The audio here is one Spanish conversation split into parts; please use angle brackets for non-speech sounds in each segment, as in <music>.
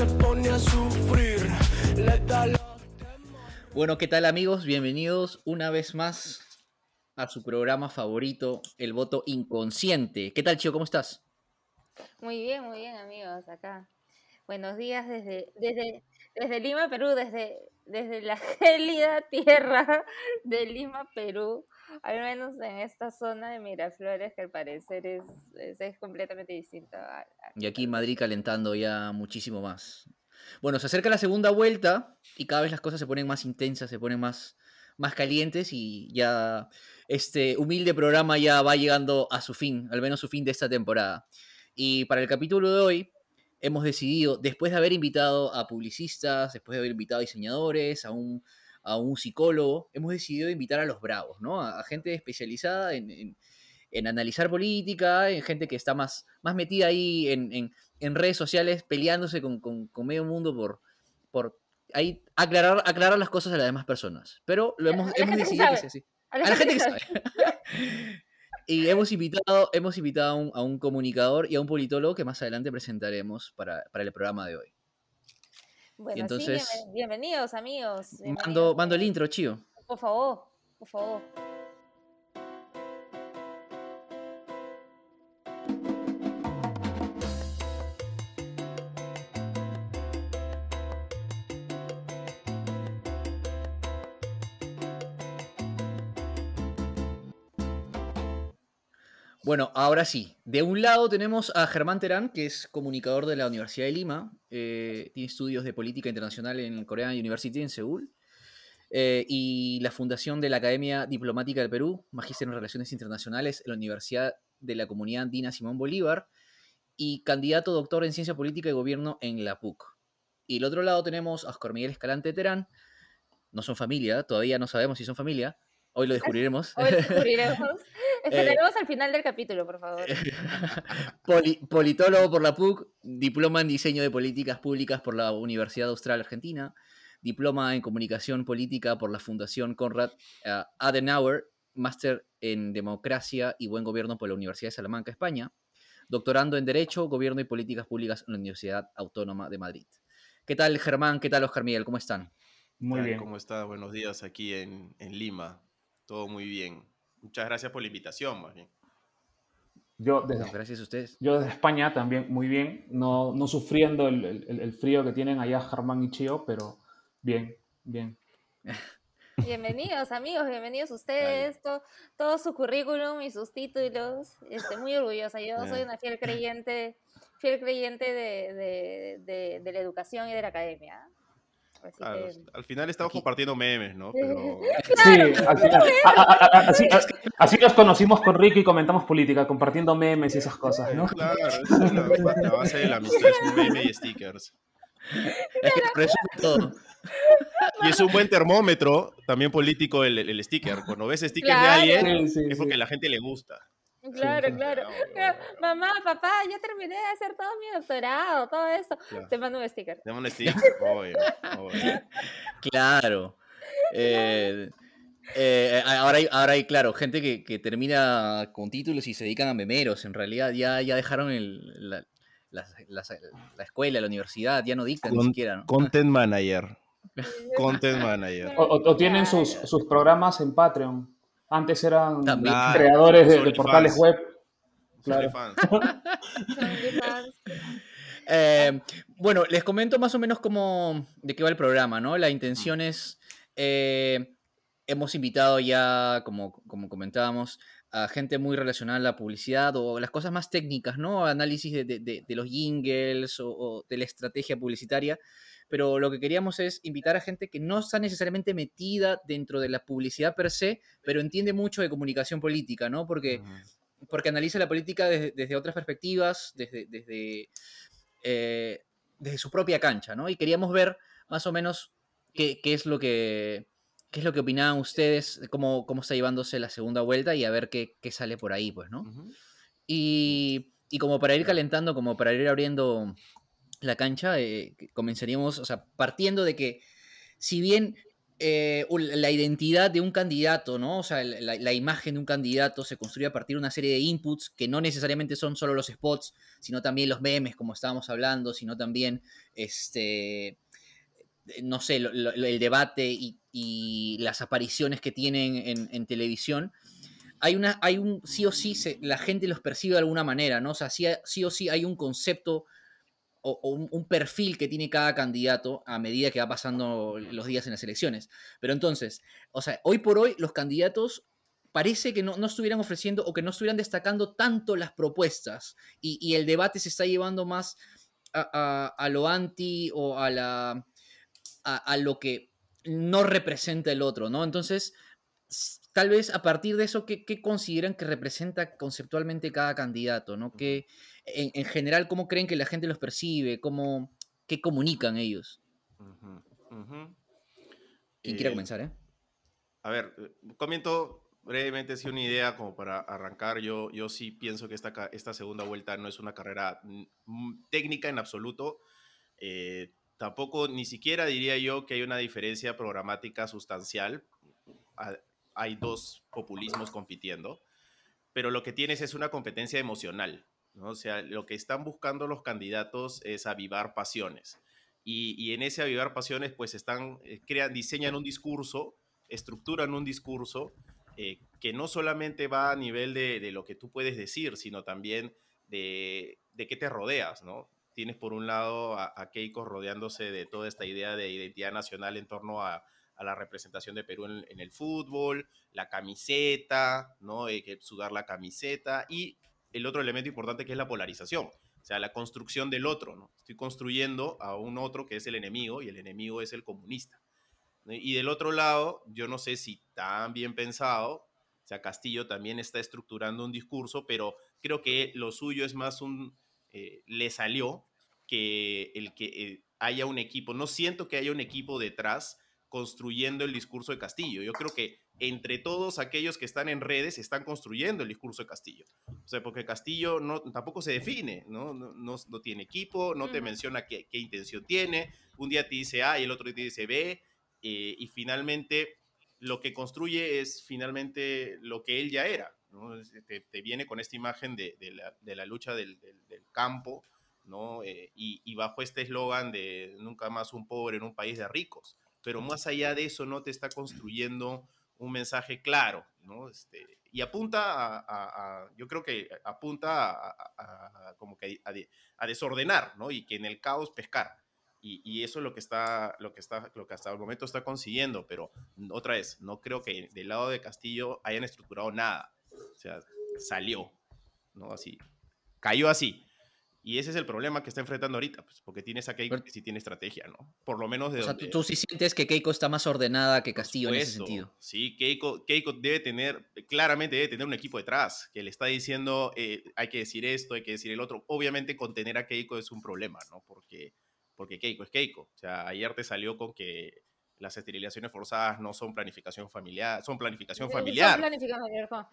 se pone a sufrir. Le da la Bueno, ¿qué tal amigos? Bienvenidos una vez más a su programa favorito, El Voto Inconsciente. ¿Qué tal, Chio? ¿Cómo estás? Muy bien, muy bien, amigos, acá. Buenos días desde, desde, desde Lima, Perú, desde, desde la <laughs> gélida tierra de Lima, Perú, al menos en esta zona de Miraflores, que al parecer es, es, es completamente distinta. Y aquí Madrid calentando ya muchísimo más. Bueno, se acerca la segunda vuelta y cada vez las cosas se ponen más intensas, se ponen más, más calientes y ya este humilde programa ya va llegando a su fin, al menos su fin de esta temporada. Y para el capítulo de hoy hemos decidido, después de haber invitado a publicistas, después de haber invitado a diseñadores, a un, a un psicólogo, hemos decidido invitar a los bravos, ¿no? A, a gente especializada en, en- en analizar política, en gente que está más, más metida ahí en, en- redes sociales peleándose con, con- con medio mundo por, por ahí aclarar, aclarar las cosas a las demás personas. Pero lo hemos, hemos que decidido que sea así. A A la gente que sabe. <laughs> Y hemos invitado, hemos invitado a un, a un comunicador y a un politólogo que más adelante presentaremos para, para el programa de hoy. Bueno, entonces- sí, bienven- bienvenidos, amigos. Mando, bienvenidos, mando el intro, chío. Por favor, por favor. Bueno, ahora sí. De un lado tenemos a Germán Terán, que es comunicador de la Universidad de Lima. eh, tiene estudios de política internacional en Korean University en Seúl. eh, y la fundación de la Academia Diplomática del Perú, magíster en Relaciones Internacionales en la Universidad de la Comunidad Andina Simón Bolívar. Y candidato doctor en Ciencia Política y Gobierno en la PUC. Y del otro lado tenemos a Oscar Miguel Escalante Terán. No son familia, todavía no sabemos si son familia. Hoy lo descubriremos. Hoy descubriremos. <laughs> Eh, Esperaremos al final del capítulo, por favor. <laughs> Poli- politólogo por la PUC, diploma en diseño de políticas públicas por la Universidad Austral Argentina, diploma en comunicación política por la Fundación Konrad eh, Adenauer, máster en democracia y buen gobierno por la Universidad de Salamanca, España, doctorando en Derecho, Gobierno y Políticas Públicas en la Universidad Autónoma de Madrid. ¿Qué tal, Germán? ¿Qué tal, Oscar Miguel? ¿Cómo están? Muy bien. ¿Cómo está? Buenos días aquí en, en Lima. Todo muy bien. Muchas gracias por la invitación, más bien. Yo No, desde, gracias a ustedes. yo desde España también muy bien, no, no sufriendo el, el- el frío que tienen allá Germán y Chio, pero bien, bien. <laughs> Bienvenidos, amigos, bienvenidos ustedes, to- todo su currículum y sus títulos. Estoy muy orgullosa. Yo soy Eh. una fiel creyente, fiel creyente de, de- de- de la educación y de la academia. Así Claro, que, al final estamos Aquí- compartiendo memes, ¿no? Pero <laughs> Sí, al final- a- a- a- así, así nos conocimos con Ricky y comentamos política, compartiendo memes y esas cosas, ¿no? claro, esa es la, la base de la amistad, es un meme y stickers. Es que resume todo. Y es un buen termómetro también político el, el sticker. Cuando ves stickers de alguien, Sí, sí, es porque sí. a la gente le gusta. Claro, sí. claro. Claro, <laughs> Mamá, papá, ya terminé de hacer todo mi doctorado, todo eso. claro. Te mando un sticker. Dame un <laughs> sticker, obvio, obvio. Claro. Eh, eh, ahora, hay, ahora hay, claro, gente que, que termina con títulos y se dedican a memeros. En realidad ya, ya dejaron el- la, la- la- la escuela, la universidad, ya no dictan ni siquiera. ¿no? Content manager. <laughs> Content manager. O, o- o tienen sus, sus programas en Patreon. Antes eran También. Creadores de, portales web. Claro. <laughs> Eh, bueno, les comento más o menos cómo, de qué va el programa, ¿no? La intención es, eh, hemos invitado ya, como, como comentábamos, a gente muy relacionada a la publicidad o las cosas más técnicas, ¿no? Análisis de, de- de- los jingles o, o de la estrategia publicitaria. Pero lo que queríamos es invitar a gente que no está necesariamente metida dentro de la publicidad per se, pero entiende mucho de comunicación política, ¿no? Porque porque analiza la política desde, desde otras perspectivas, desde, desde, eh, desde su propia cancha, ¿no? Y queríamos ver más o menos qué, qué es lo que qué es lo que opinaban ustedes, cómo, cómo está llevándose la segunda vuelta y a ver qué, qué sale por ahí, pues, ¿no? Y, y como para ir calentando, como para ir abriendo la cancha, eh, comenzaríamos, o sea, partiendo de que si bien eh, la identidad de un candidato, ¿no? O sea, la, la, imagen de un candidato se construye a partir de una serie de inputs que no necesariamente son solo los spots, sino también los memes, como estábamos hablando, sino también, este, no sé, el debate y, las apariciones que tienen en, televisión. Hay, una, hay un, sí o sí, la gente los percibe de alguna manera, ¿no? O sea, sí, o sí hay un concepto o, un, perfil que tiene cada candidato a medida que va pasando los días en las elecciones. Pero entonces, o sea, hoy por hoy los candidatos parece que no, estuvieran ofreciendo o que no estuvieran destacando tanto las propuestas y, el debate se está llevando más a, lo anti o a, la, a, lo que no representa el otro, ¿no? Entonces, tal vez a partir de eso, ¿qué, consideran que representa conceptualmente cada candidato, ¿no? Que, en, general, ¿cómo creen que la gente los percibe? ¿Cómo, ¿Qué comunican ellos? ¿Quién quiere eh, comenzar, eh? A ver, eh, comento brevemente si una idea como para arrancar. Yo, yo sí pienso que esta, esta segunda vuelta no es una carrera técnica en absoluto. Eh, tampoco, ni siquiera diría yo que hay una diferencia programática sustancial. Hay dos populismos compitiendo, pero lo que tienes es una competencia emocional. O sea, lo que están buscando los candidatos es avivar pasiones. Y, en ese avivar pasiones, pues están, eh, crean, diseñan un discurso, estructuran un discurso eh, que no solamente va a nivel de, lo que tú puedes decir, sino también de, de qué te rodeas, ¿no? Tienes por un lado a, Keiko rodeándose de toda esta idea de identidad nacional en torno a, la representación de Perú en, el fútbol, la camiseta, ¿no? Hay que sudar la camiseta y el otro elemento importante que es la polarización, o sea, la construcción del otro, ¿no? Estoy construyendo a un otro que es el enemigo y el enemigo es el comunista. Y del otro lado, yo no sé si tan bien pensado, o sea, Castillo también está estructurando un discurso, pero creo que lo suyo es más un, eh, le salió que el que eh, haya un equipo, no siento que haya un equipo detrás construyendo el discurso de Castillo. Yo creo que entre todos aquellos que están en redes están construyendo el discurso de Castillo. O sea, porque Castillo no, tampoco se define, ¿no? No, no, tiene equipo, no te menciona qué, qué, intención tiene. Un día te dice A y el otro día te dice B. Eh, y finalmente lo que construye es finalmente lo que él ya era. ¿no? Te, te, viene con esta imagen de, de, la, de la, lucha del, del, campo, ¿no? Eh, y, y bajo este eslogan de nunca más un pobre en un país de ricos. Pero más allá de eso, no te está construyendo un mensaje claro, ¿no? Este, y apunta a, yo creo que apunta a, como que a, desordenar, ¿no? Y que en el caos pescar. Y, y, eso es lo que está, lo que está, lo que hasta el momento está consiguiendo, pero otra vez, no creo que del lado de Castillo hayan estructurado nada. O sea, salió, ¿no? Así, cayó así. Y ese es el problema que está enfrentando ahorita, pues, porque tienes a Keiko que sí tiene estrategia, ¿no? Por lo menos de O sea, tú, sí sientes que Keiko está más ordenada que Castillo en ese sentido. Sí, Keiko, Keiko debe tener, claramente debe tener un equipo detrás, que le está diciendo, eh, hay que decir esto, hay que decir el otro. Obviamente contener a Keiko es un problema, ¿no? Porque, porque Keiko es Keiko. O sea, ayer te salió con que las esterilizaciones forzadas no son planificación familiar, son planificación familiar. Son planificación familiar.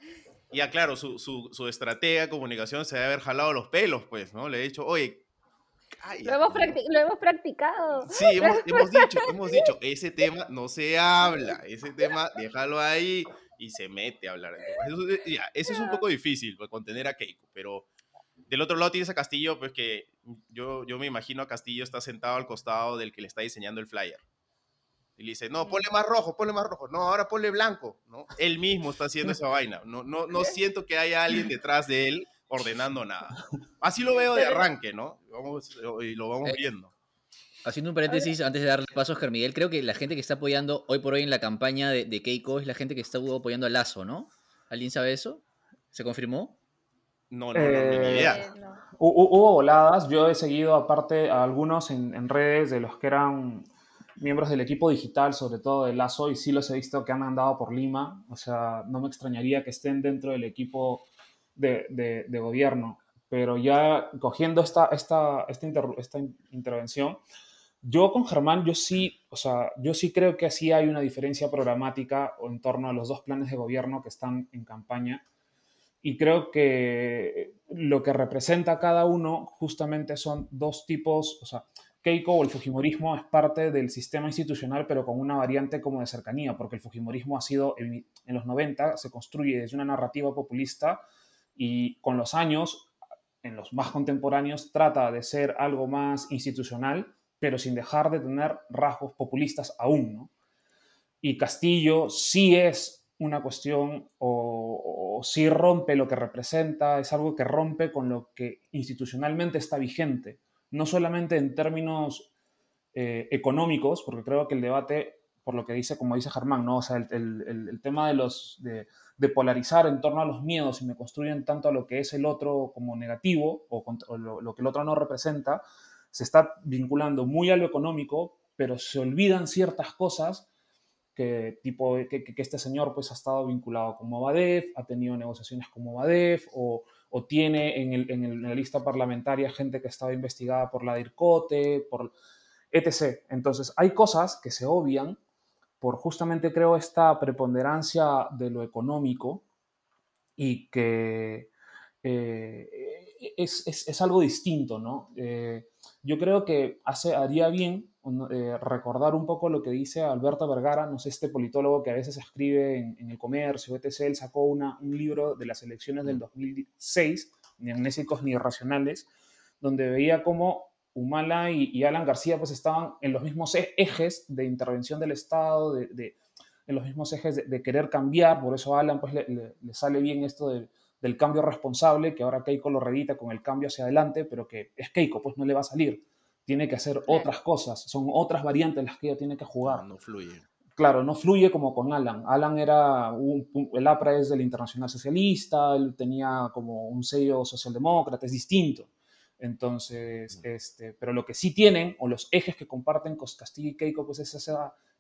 Ya, claro, su, su, su, estratega de comunicación se debe haber jalado los pelos, pues, ¿no? Le he dicho, oye, lo, hemos lo, hemos practicado. Sí, hemos, <laughs> hemos, dicho, hemos dicho, ese tema no se habla, ese tema déjalo ahí y se mete a hablar. Eso, ya, eso es un poco difícil, pues, contener a Keiko, pero del otro lado tienes a Castillo, pues que yo, yo me imagino a Castillo está sentado al costado del que le está diseñando el flyer. Y le dice, no, ponle más rojo, ponle más rojo. No, ahora ponle blanco, ¿no? Él mismo está haciendo esa vaina. No, no, no <laughs> siento que haya alguien detrás de él ordenando nada. Así lo veo de arranque, ¿no? y lo vamos eh, viendo. Haciendo un paréntesis antes de darle paso a Oscar Miguel, creo que la gente que está apoyando hoy por hoy en la campaña de, Keiko es la gente que está apoyando a Lazo, ¿no? ¿Alguien sabe eso? ¿Se confirmó? No, no, no, ni eh, idea. Hubo voladas, yo he seguido aparte a algunos en, en redes de los que eran miembros del equipo digital, sobre todo de Lazo, y sí los he visto que han andado por Lima. O sea, no me extrañaría que estén dentro del equipo de, de, gobierno. Pero ya cogiendo esta, esta, esta, esta, intervención, yo con Germán, yo sí, o sea, yo sí creo que sí hay una diferencia programática en torno a los dos planes de gobierno que están en campaña. Y creo que lo que representa cada uno justamente son dos tipos, o sea, Keiko o el Fujimorismo es parte del sistema institucional, pero con una variante como de cercanía, porque el Fujimorismo ha sido, en, los 90, se construye desde una narrativa populista y con los años, en los más contemporáneos, trata de ser algo más institucional, pero sin dejar de tener rasgos populistas aún. Y Castillo sí es una cuestión o, sí rompe lo que representa, es algo que rompe con lo que institucionalmente está vigente, no solamente en términos eh, económicos, porque creo que el debate, por lo que dice, como dice Germán, ¿no? o sea, el, tema de, los, de, polarizar en torno a los miedos y me construyen tanto a lo que es el otro como negativo o, lo, lo que el otro no representa, se está vinculando muy a lo económico, pero se olvidan ciertas cosas que, tipo, que, que, este señor pues, ha estado vinculado con Movadef, ha tenido negociaciones con Movadef, o, o tiene en, el, en, la lista parlamentaria gente que ha estado investigada por la DIRCOTE, por etc. Entonces, hay cosas que se obvian por justamente, creo, esta preponderancia de lo económico y que eh, es, es, es, algo distinto, ¿no? Eh, yo creo que hace, haría bien eh, recordar un poco lo que dice Alberto Vergara, no sé, este politólogo que a veces escribe en, el comercio, etc. Él sacó una, un libro de las elecciones del 2006, ni amnésicos ni irracionales, donde veía cómo Humala y, Alan García pues estaban en los mismos e, ejes de intervención del Estado, de, en los mismos ejes de, querer cambiar, por eso a Alan pues le, sale bien esto del cambio responsable, que ahora Keiko lo reedita con el cambio hacia adelante, pero que es Keiko, pues no le va a salir tiene que hacer otras cosas, son otras variantes las que ella tiene que jugar. No, fluye. Claro, no fluye como con Alan. Alan era, el APRA es del Internacional Socialista, él tenía como un sello socialdemócrata, es distinto. Entonces, mm. este, pero lo que sí tienen, o los ejes que comparten con Castillo y Keiko, pues es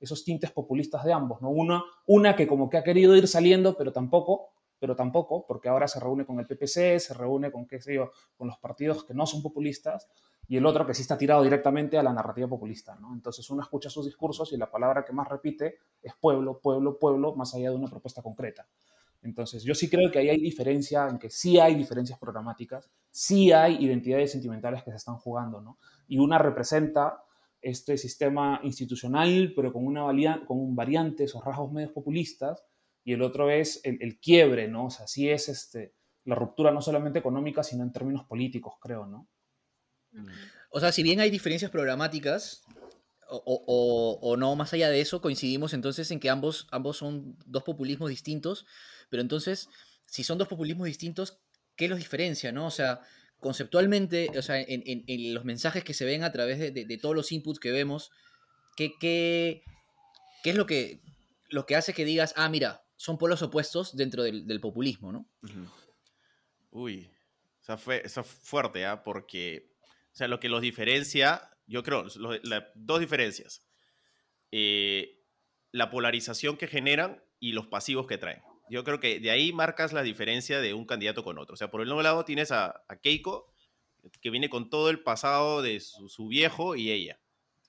esos tintes populistas de ambos, ¿no? Una, una que como que ha querido ir saliendo, pero tampoco, pero tampoco, porque ahora se reúne con el PPC, se reúne con, qué sé yo, con los partidos que no son populistas, y el otro que sí está tirado directamente a la narrativa populista. ¿no? Entonces uno escucha sus discursos y la palabra que más repite es pueblo, pueblo, pueblo, más allá de una propuesta concreta. Entonces yo sí creo que ahí hay diferencia, en que sí hay diferencias programáticas, sí hay identidades sentimentales que se están jugando, ¿no? Y una representa este sistema institucional, pero con, una con un variante, esos rasgos medios populistas, y el otro es el, quiebre, ¿no? O sea, sí es este, la ruptura no solamente económica, sino en términos políticos, creo, ¿no? O sea, si bien hay diferencias programáticas, o, no, más allá de eso, coincidimos entonces en que ambos, ambos son dos populismos distintos, pero entonces, si son dos populismos distintos, ¿qué los diferencia, no? O sea, conceptualmente, o sea, en, los mensajes que se ven a través de, todos los inputs que vemos, ¿qué, qué, qué es lo que, lo que hace que digas, ah, mira, son polos opuestos dentro del, populismo, ¿no? Uy, o sea, fue, eso fuerte, ¿ah? Porque o sea, lo que los diferencia, yo creo, dos diferencias. Eh, la polarización que generan y los pasivos que traen. Yo creo que de ahí marcas la diferencia de un candidato con otro. O sea, por el nuevo lado tienes a, Keiko, que viene con todo el pasado de su, su, viejo y ella.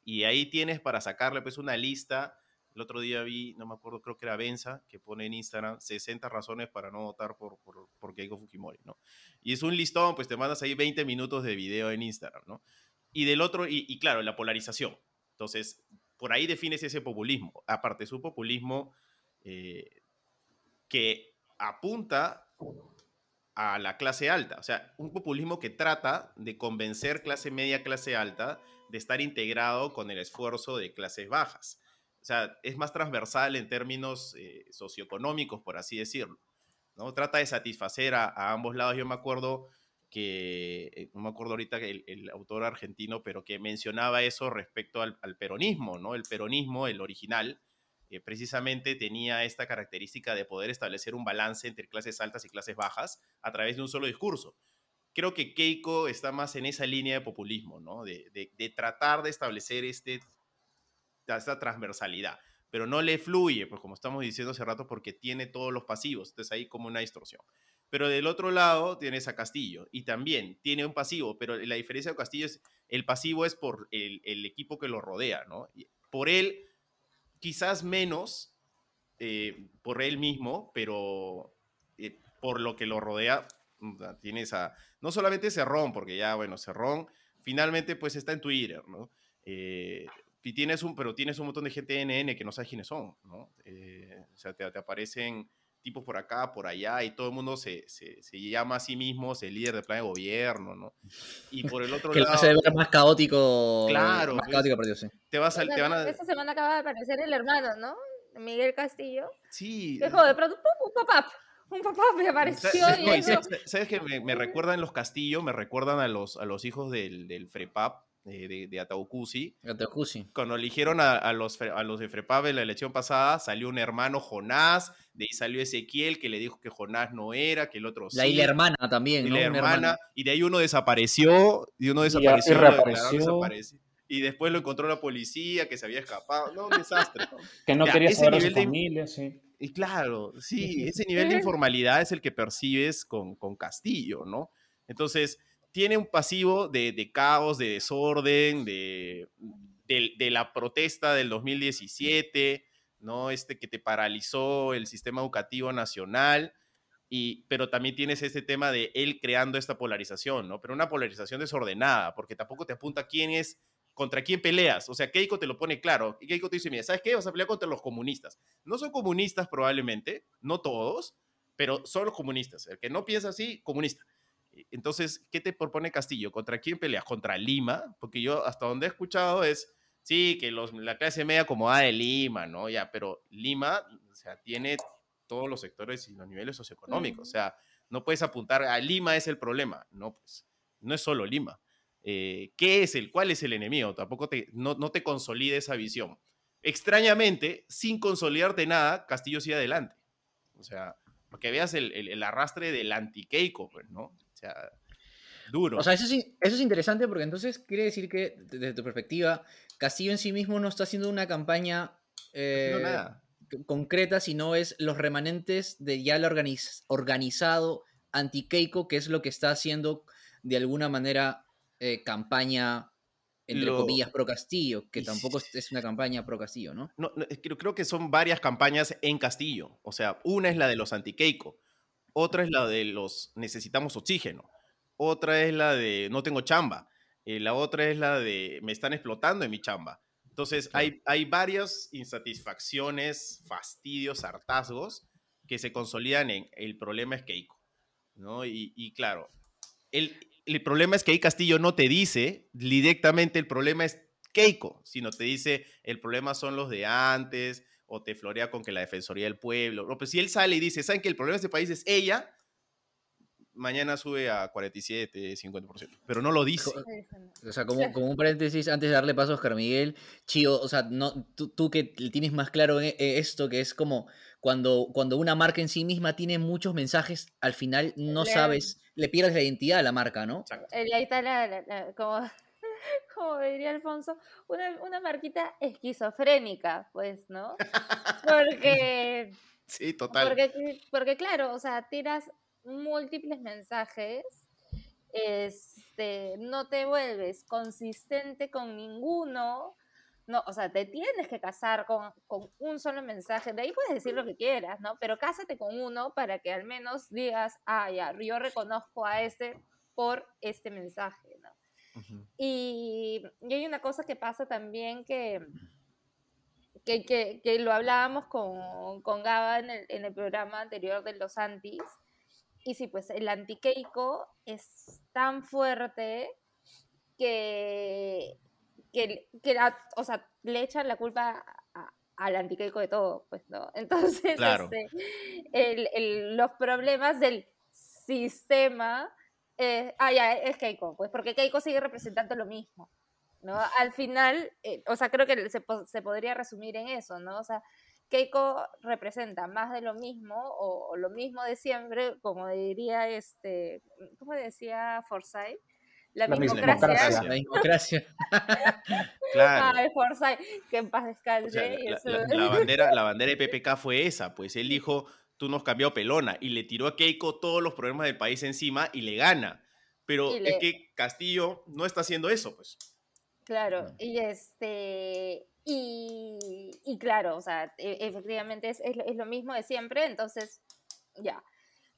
Y ahí tienes para sacarle pues una lista el otro día vi, no me acuerdo, creo que era Benza, que pone en Instagram 60 razones para no votar por, por, por Keiko Fujimori, ¿no? Y es un listón, pues te mandas ahí 20 minutos de video en Instagram, ¿no? Y del otro, y, claro, la polarización. Entonces, por ahí defines ese populismo. Aparte, su populismo eh, que apunta a la clase alta. O sea, un populismo que trata de convencer clase media, clase alta de estar integrado con el esfuerzo de clases bajas sea, es más transversal en términos eh, socioeconómicos, por así decirlo. ¿no? Trata de satisfacer a, ambos lados. Yo me acuerdo que, eh, no me acuerdo ahorita el, el autor argentino, pero que mencionaba eso respecto al, peronismo, ¿no? El peronismo, el original, eh, precisamente tenía esta característica de poder establecer un balance entre clases altas y clases bajas a través de un solo discurso. Creo que Keiko está más en esa línea de populismo, ¿no? De, tratar de establecer este esta transversalidad, pero no le fluye, pues como estamos diciendo hace rato, porque tiene todos los pasivos, entonces ahí como una distorsión. Pero del otro lado tienes a Castillo y también tiene un pasivo, pero la diferencia de Castillo es, el pasivo es por el, el equipo que lo rodea, ¿no? Por él, quizás menos eh, por él mismo, pero eh, por lo que lo rodea, tienes a, no solamente Cerrón, porque ya, bueno, Cerrón finalmente pues está en Twitter, ¿no? Eh, y tienes un, pero tienes un montón de gente NN que no sabes quiénes son, ¿no? Eh, o sea, te, te aparecen tipos por acá, por allá, y todo el mundo se, se, se llama a sí mismo el líder del plan de gobierno, ¿no? Y por el otro Que lo lado, hace ver más caótico. Claro, Más pues. caótico partido, sí. te, vas a, te van a... Esta semana acaba de aparecer el hermano, ¿no? Miguel Castillo. Sí. Que joder, de pronto ¡pum! un pop-up. Un pop-up me apareció ¿Sabes, y no, y eso. sabes que me, me recuerdan los castillos, me recuerdan a los, a los hijos del, del Frepap, eh, de, de Ataucusi. Cuando eligieron a, a los, a los de Frepap en la elección pasada, salió un hermano Jonás, de ahí salió Ezequiel, que le dijo que Jonás no era, que el otro La sí. isla hermana también, y ¿no? la hermana, y de ahí uno desapareció, y uno y desapareció, reapareció. desaparecido. Y después lo encontró la policía, que se había escapado. No, un desastre. <laughs> Que no Ya, quería saber su nivel de- familia, sí. Y claro, sí, <laughs> ese nivel de informalidad es el que percibes con, con Castillo, ¿no? Entonces, tiene un pasivo de, de caos, de desorden, de, de, de la protesta del 2017, ¿no? Este que te paralizó el sistema educativo nacional, y, pero también tienes este tema de él creando esta polarización, ¿no? Pero una polarización desordenada, porque tampoco te apunta quién es, contra quién peleas. O sea, Keiko te lo pone claro. Y Keiko te dice, mira, ¿sabes qué? Vas a pelear contra los comunistas. No son comunistas probablemente, no todos, pero son los comunistas. El que no piensa así, comunista. Entonces, ¿qué te propone Castillo? ¿Contra quién peleas? ¿Contra Lima? Porque yo hasta donde he escuchado es, sí, que los, la clase media acomodada de Lima, ¿no? Ya, pero Lima, o sea, tiene todos los sectores y los niveles socioeconómicos. O sea, no puedes apuntar a Lima es el problema. No, pues, no es solo Lima. Eh, ¿Qué es el, cuál es el enemigo? Tampoco te, no, no te consolida esa visión. Extrañamente, sin consolidarte nada, Castillo sigue adelante. O sea, para que veas el, el- el arrastre del anti-Keiko, pues, ¿no? O sea, duro. O sea, eso es, eso es interesante porque entonces quiere decir que, de- desde tu perspectiva, Castillo en sí mismo no está haciendo una campaña eh, no nada. c- concreta, sino es los remanentes de ya lo organiz- organizado anti-Keiko, que es lo que está haciendo de alguna manera eh, campaña, entre Lo- comillas, pro Castillo, que tampoco es- una campaña pro Castillo, ¿no? No, que creo que son varias campañas en Castillo. O sea, una es la de los anti-Keiko, otra es la de los necesitamos oxígeno, otra es la de no tengo chamba, eh, la otra es la de me están explotando en mi chamba. Entonces, hay, hay varias insatisfacciones, fastidios, hartazgos que se consolidan en el problema es Keiko. ¿no? Y, y claro, el, el problema es que ahí Castillo no te dice directamente el problema es Keiko, sino te dice el problema son los de antes, o te florea con que la Defensoría del Pueblo. No, pues si él sale y dice, ¿saben que el problema de este país es ella? Mañana sube a 47, 50%. Pero no lo dice. O sea, como, como un paréntesis, antes de darle paso a Oscar Miguel, Chío, o sea, no, tú, tú que tienes más claro e- e- esto, que es como cuando, cuando una marca en sí misma tiene muchos mensajes, al final no Le- sabes, le pierdes la identidad a la marca, ¿no? Exacto. Eh, ahí está la, la- la- como, <laughs> como diría Alfonso, una, una marquita esquizofrénica, pues, ¿no? Porque, <laughs> Sí, total. porque, porque claro, o sea, tiras múltiples mensajes, este, no te vuelves consistente con ninguno, no, o sea, te tienes que casar con, con un solo mensaje, de ahí puedes decir lo que quieras, ¿no? Pero cásate con uno para que al menos digas, ah, ya, yo reconozco a este por este mensaje, ¿no? Y, y hay una cosa que pasa también que, que, que- que lo hablábamos con, con Gaba en el, en el programa anterior de los antis. Y sí, pues el anti-Keiko es tan fuerte que, que, que o sea, le echan la culpa a- al anti-Keiko de todo, pues, ¿no? <laughs> Entonces, Claro. este, el- el- los problemas del sistema eh, ah, ya, es Keiko, pues porque Keiko sigue representando lo mismo, ¿no? Al final, eh, o sea, creo que se, se podría resumir en eso, ¿no? O sea, Keiko representa más de lo mismo o, o lo mismo de siempre, como diría este, ¿cómo decía Forsyth? La, La mismocracia. mismocracia. <laughs> La democracia. Claro. Ay, Forsyth, que en paz descanse. O sea, la, la- la bandera, la bandera de PPK fue esa, pues él dijo, tú nos cambió pelona, y le tiró a Keiko todos los problemas del país encima y le gana. Pero es que Castillo no está haciendo eso, pues. Claro, y este, y, y claro, o sea, e- efectivamente es, es, lo- es lo mismo de siempre, entonces, ya.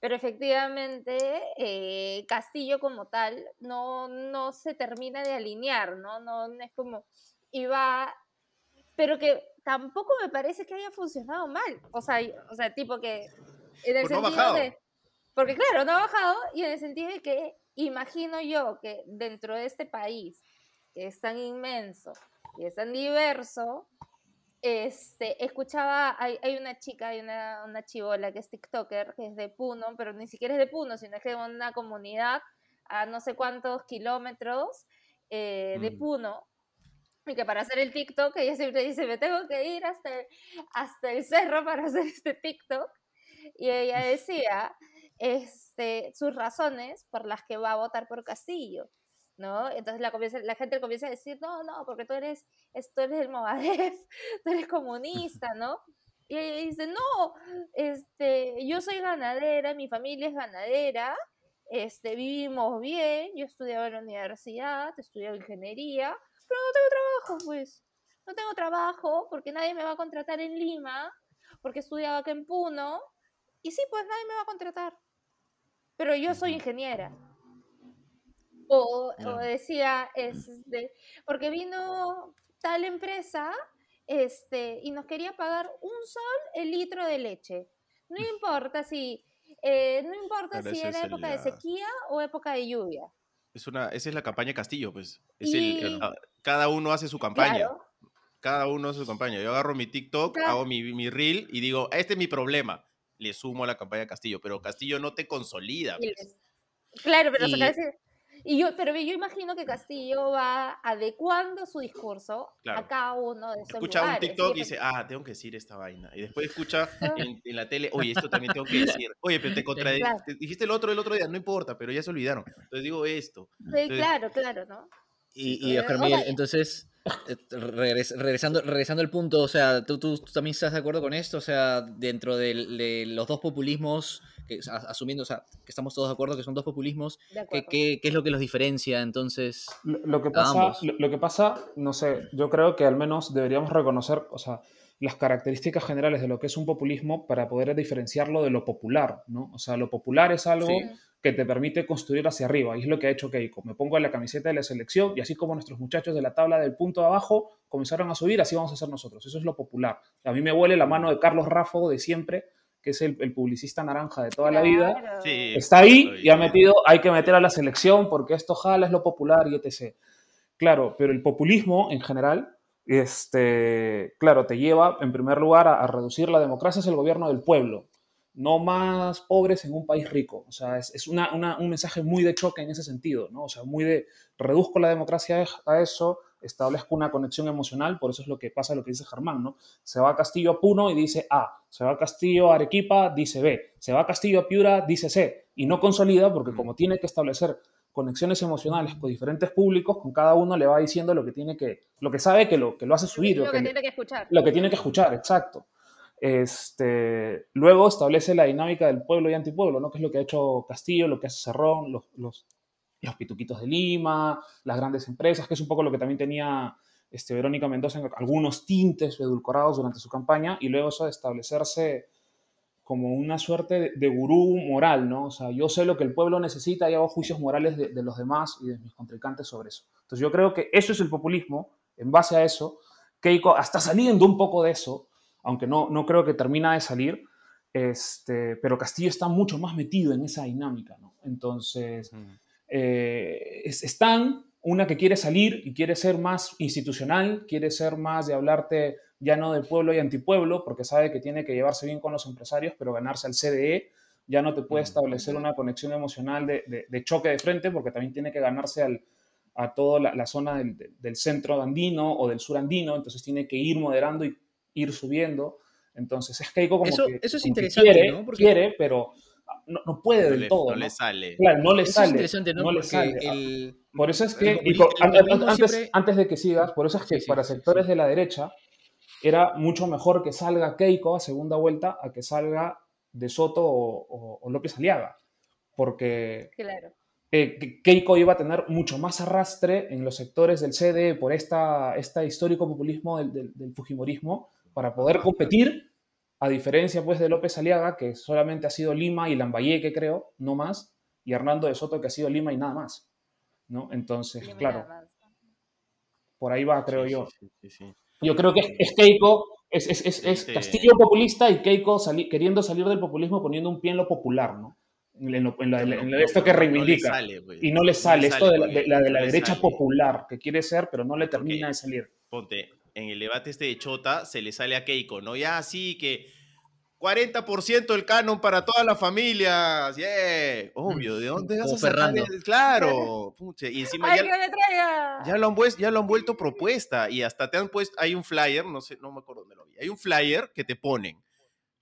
Pero efectivamente, eh, Castillo como tal no, no se termina de alinear, ¿no? No, no es como, y va, pero que tampoco me parece que haya funcionado mal. O sea, o sea tipo que en el Pues no ha sentido bajado. de, porque claro, no ha bajado y en el sentido de que imagino yo que dentro de este país, que es tan inmenso y es tan diverso, este, escuchaba, hay, hay una chica, hay una, una chivola que es TikToker, que es de Puno, pero ni siquiera es de Puno, sino que es de una comunidad a no sé cuántos kilómetros eh, de Mm. Puno, y que para hacer el TikTok ella siempre dice, me tengo que ir hasta, el- hasta el cerro para hacer este TikTok. Y ella decía este, sus razones por las que va a votar por Castillo. ¿no? Entonces la, comienza- la gente comienza a decir, no, no, porque tú eres, es- tú eres el Movadef, <laughs> tú eres comunista, <laughs> ¿no? Y ella dice, no, este, yo soy ganadera, mi familia es ganadera, este, vivimos bien, yo estudiaba en la universidad, estudiaba ingeniería, pero no tengo trabajo, pues. No tengo trabajo porque nadie me va a contratar en Lima, porque estudiaba acá en Puno, y sí, pues nadie me va a contratar. Pero yo soy ingeniera. O, o decía, este, porque vino tal empresa este, y nos quería pagar un sol el litro de leche. No importa si, eh, no importa si era época de sequía o época de lluvia. Es una, esa es la campaña Castillo, pues. Es Y- el, ah, cada uno hace su campaña. Claro, Cada uno hace su campaña. Yo agarro mi TikTok, Claro. hago mi, mi reel y digo, este es mi problema. Le sumo a la campaña Castillo, pero Castillo no te consolida. pues. claro, pero Y- sacar ese- y yo, pero yo imagino que Castillo va adecuando su discurso Claro. a cada uno de esos Escucha un. TikTok y dice, ah, tengo que decir esta vaina. Y después escucha <laughs> en, en la tele, oye, esto también tengo que decir. Oye, pero te contradije. Claro. Dijiste el otro el otro día, no importa, pero ya se olvidaron. Entonces digo esto. Sí, claro, claro, ¿no? Y, y Oscar Miguel, entonces, regres- regresando, regresando al punto, o sea, ¿tú, tú, tú también estás de acuerdo con esto? O sea, dentro de, los dos populismos, que, asumiendo, o sea, que estamos todos de acuerdo que son dos populismos, ¿qué, qué, qué es lo que los diferencia entonces? Lo, lo que pasa, lo que pasa, no sé, yo creo que al menos deberíamos reconocer, o sea, las características generales de lo que es un populismo para poder diferenciarlo de lo popular, ¿no? O sea, lo popular es algo Sí. que te permite construir hacia arriba, y es lo que ha hecho Keiko. Me pongo la camiseta de la selección y así como nuestros muchachos de la tabla del punto de abajo comenzaron a subir, así vamos a hacer nosotros. Eso es lo popular. A mí me huele la mano de Carlos Ráfago de siempre, que es el, el publicista naranja de toda la vida. Sí. está ahí y ha metido, hay que meter a la selección porque esto jala, es lo popular y etc. Claro, pero el populismo en general, este, claro, te lleva en primer lugar a, a reducir la democracia es el gobierno del pueblo, no más pobres en un país rico. O sea, es, es una- una- un mensaje muy de choque en ese sentido, ¿no? O sea, muy de reduzco la democracia a eso, establezco una conexión emocional, por eso es lo que pasa, lo que dice Germán, ¿no? Se va a Castillo a Puno y dice A, se va a Castillo a Arequipa, dice B, se va a Castillo a Piura, dice C, y no consolida porque Mm. como tiene que establecer conexiones emocionales con diferentes públicos, con cada uno le va diciendo lo que tiene que, lo que sabe que lo, que lo hace subir, lo lo que tiene que escuchar. lo que tiene que escuchar, exacto. Este, luego establece la dinámica del pueblo y antipueblo, ¿no? que es lo que ha hecho Castillo, lo que hace Cerrón, los, los, los pituquitos de Lima, las grandes empresas, que es un poco lo que también tenía este, Verónica Mendoza en algunos tintes edulcorados durante su campaña, y luego eso de establecerse como una suerte de, gurú moral, ¿no? O sea, yo sé lo que el pueblo necesita y hago juicios morales de, de los demás y de mis contrincantes sobre eso. Entonces yo creo que eso es el populismo, en base a eso, Keiko está saliendo un poco de eso, aunque no, no creo que termina de salir, este, pero Castillo está mucho más metido en esa dinámica, ¿no? Entonces, eh, es- están una que quiere salir y quiere ser más institucional, quiere ser más de hablarte ya no del pueblo y antipueblo, porque sabe que tiene que llevarse bien con los empresarios, pero ganarse al CDE, ya no te puede establecer una conexión emocional de, de- de choque de frente, porque también tiene que ganarse al, a toda la, la zona del, centro andino o del sur andino, entonces tiene que ir moderando y ir subiendo. Entonces es Keiko como Eso- que, eso es que interesante, quiere, ¿no? Porque- quiere, pero no, no puede No del le, todo. no le sale. Claro, no le Eso sale. es interesante, ¿no? no le sale. el- Por eso es el que, por- el antes, siempre- antes de que sigas, por eso es que Sí, sí, para sí, sectores sí. de la derecha era mucho mejor que salga Keiko a segunda vuelta a que salga De Soto o, o- o López Aliaga, porque Claro. eh, Keiko iba a tener mucho más arrastre en los sectores del CDE por esta, este histórico populismo del, del- del fujimorismo para poder competir, a diferencia pues de López Aliaga, que solamente ha sido Lima y Lambayeque, creo, no más, y Hernando de Soto, que ha sido Lima y nada más. ¿no? Entonces, claro. Por ahí va, creo Sí, yo. sí, sí, sí. Yo creo que es, Keiko, es, es, es, es Sí, Castillo populista y Keiko sali- queriendo salir del populismo poniendo un pie en lo popular, ¿no? En, lo- en la- esto que no reivindica. sale, pues. y no le sale, esto de la, de la, de la no le derecha sale. popular que quiere ser, pero no le termina de salir. Ponte, en el debate este de Chota se le sale a Keiko, ¿no? Ya sí que 40% del canon para todas las familias. Yeah. Obvio, ¿de dónde vas Como a sacar el- Claro. <laughs> pucha, Y encima ¡Ay, ya, que me traiga! ya lo han vuelto, ya lo han vuelto propuesta y hasta te han puesto, hay un flyer, no sé, no me acuerdo dónde lo vi, hay un flyer que te ponen.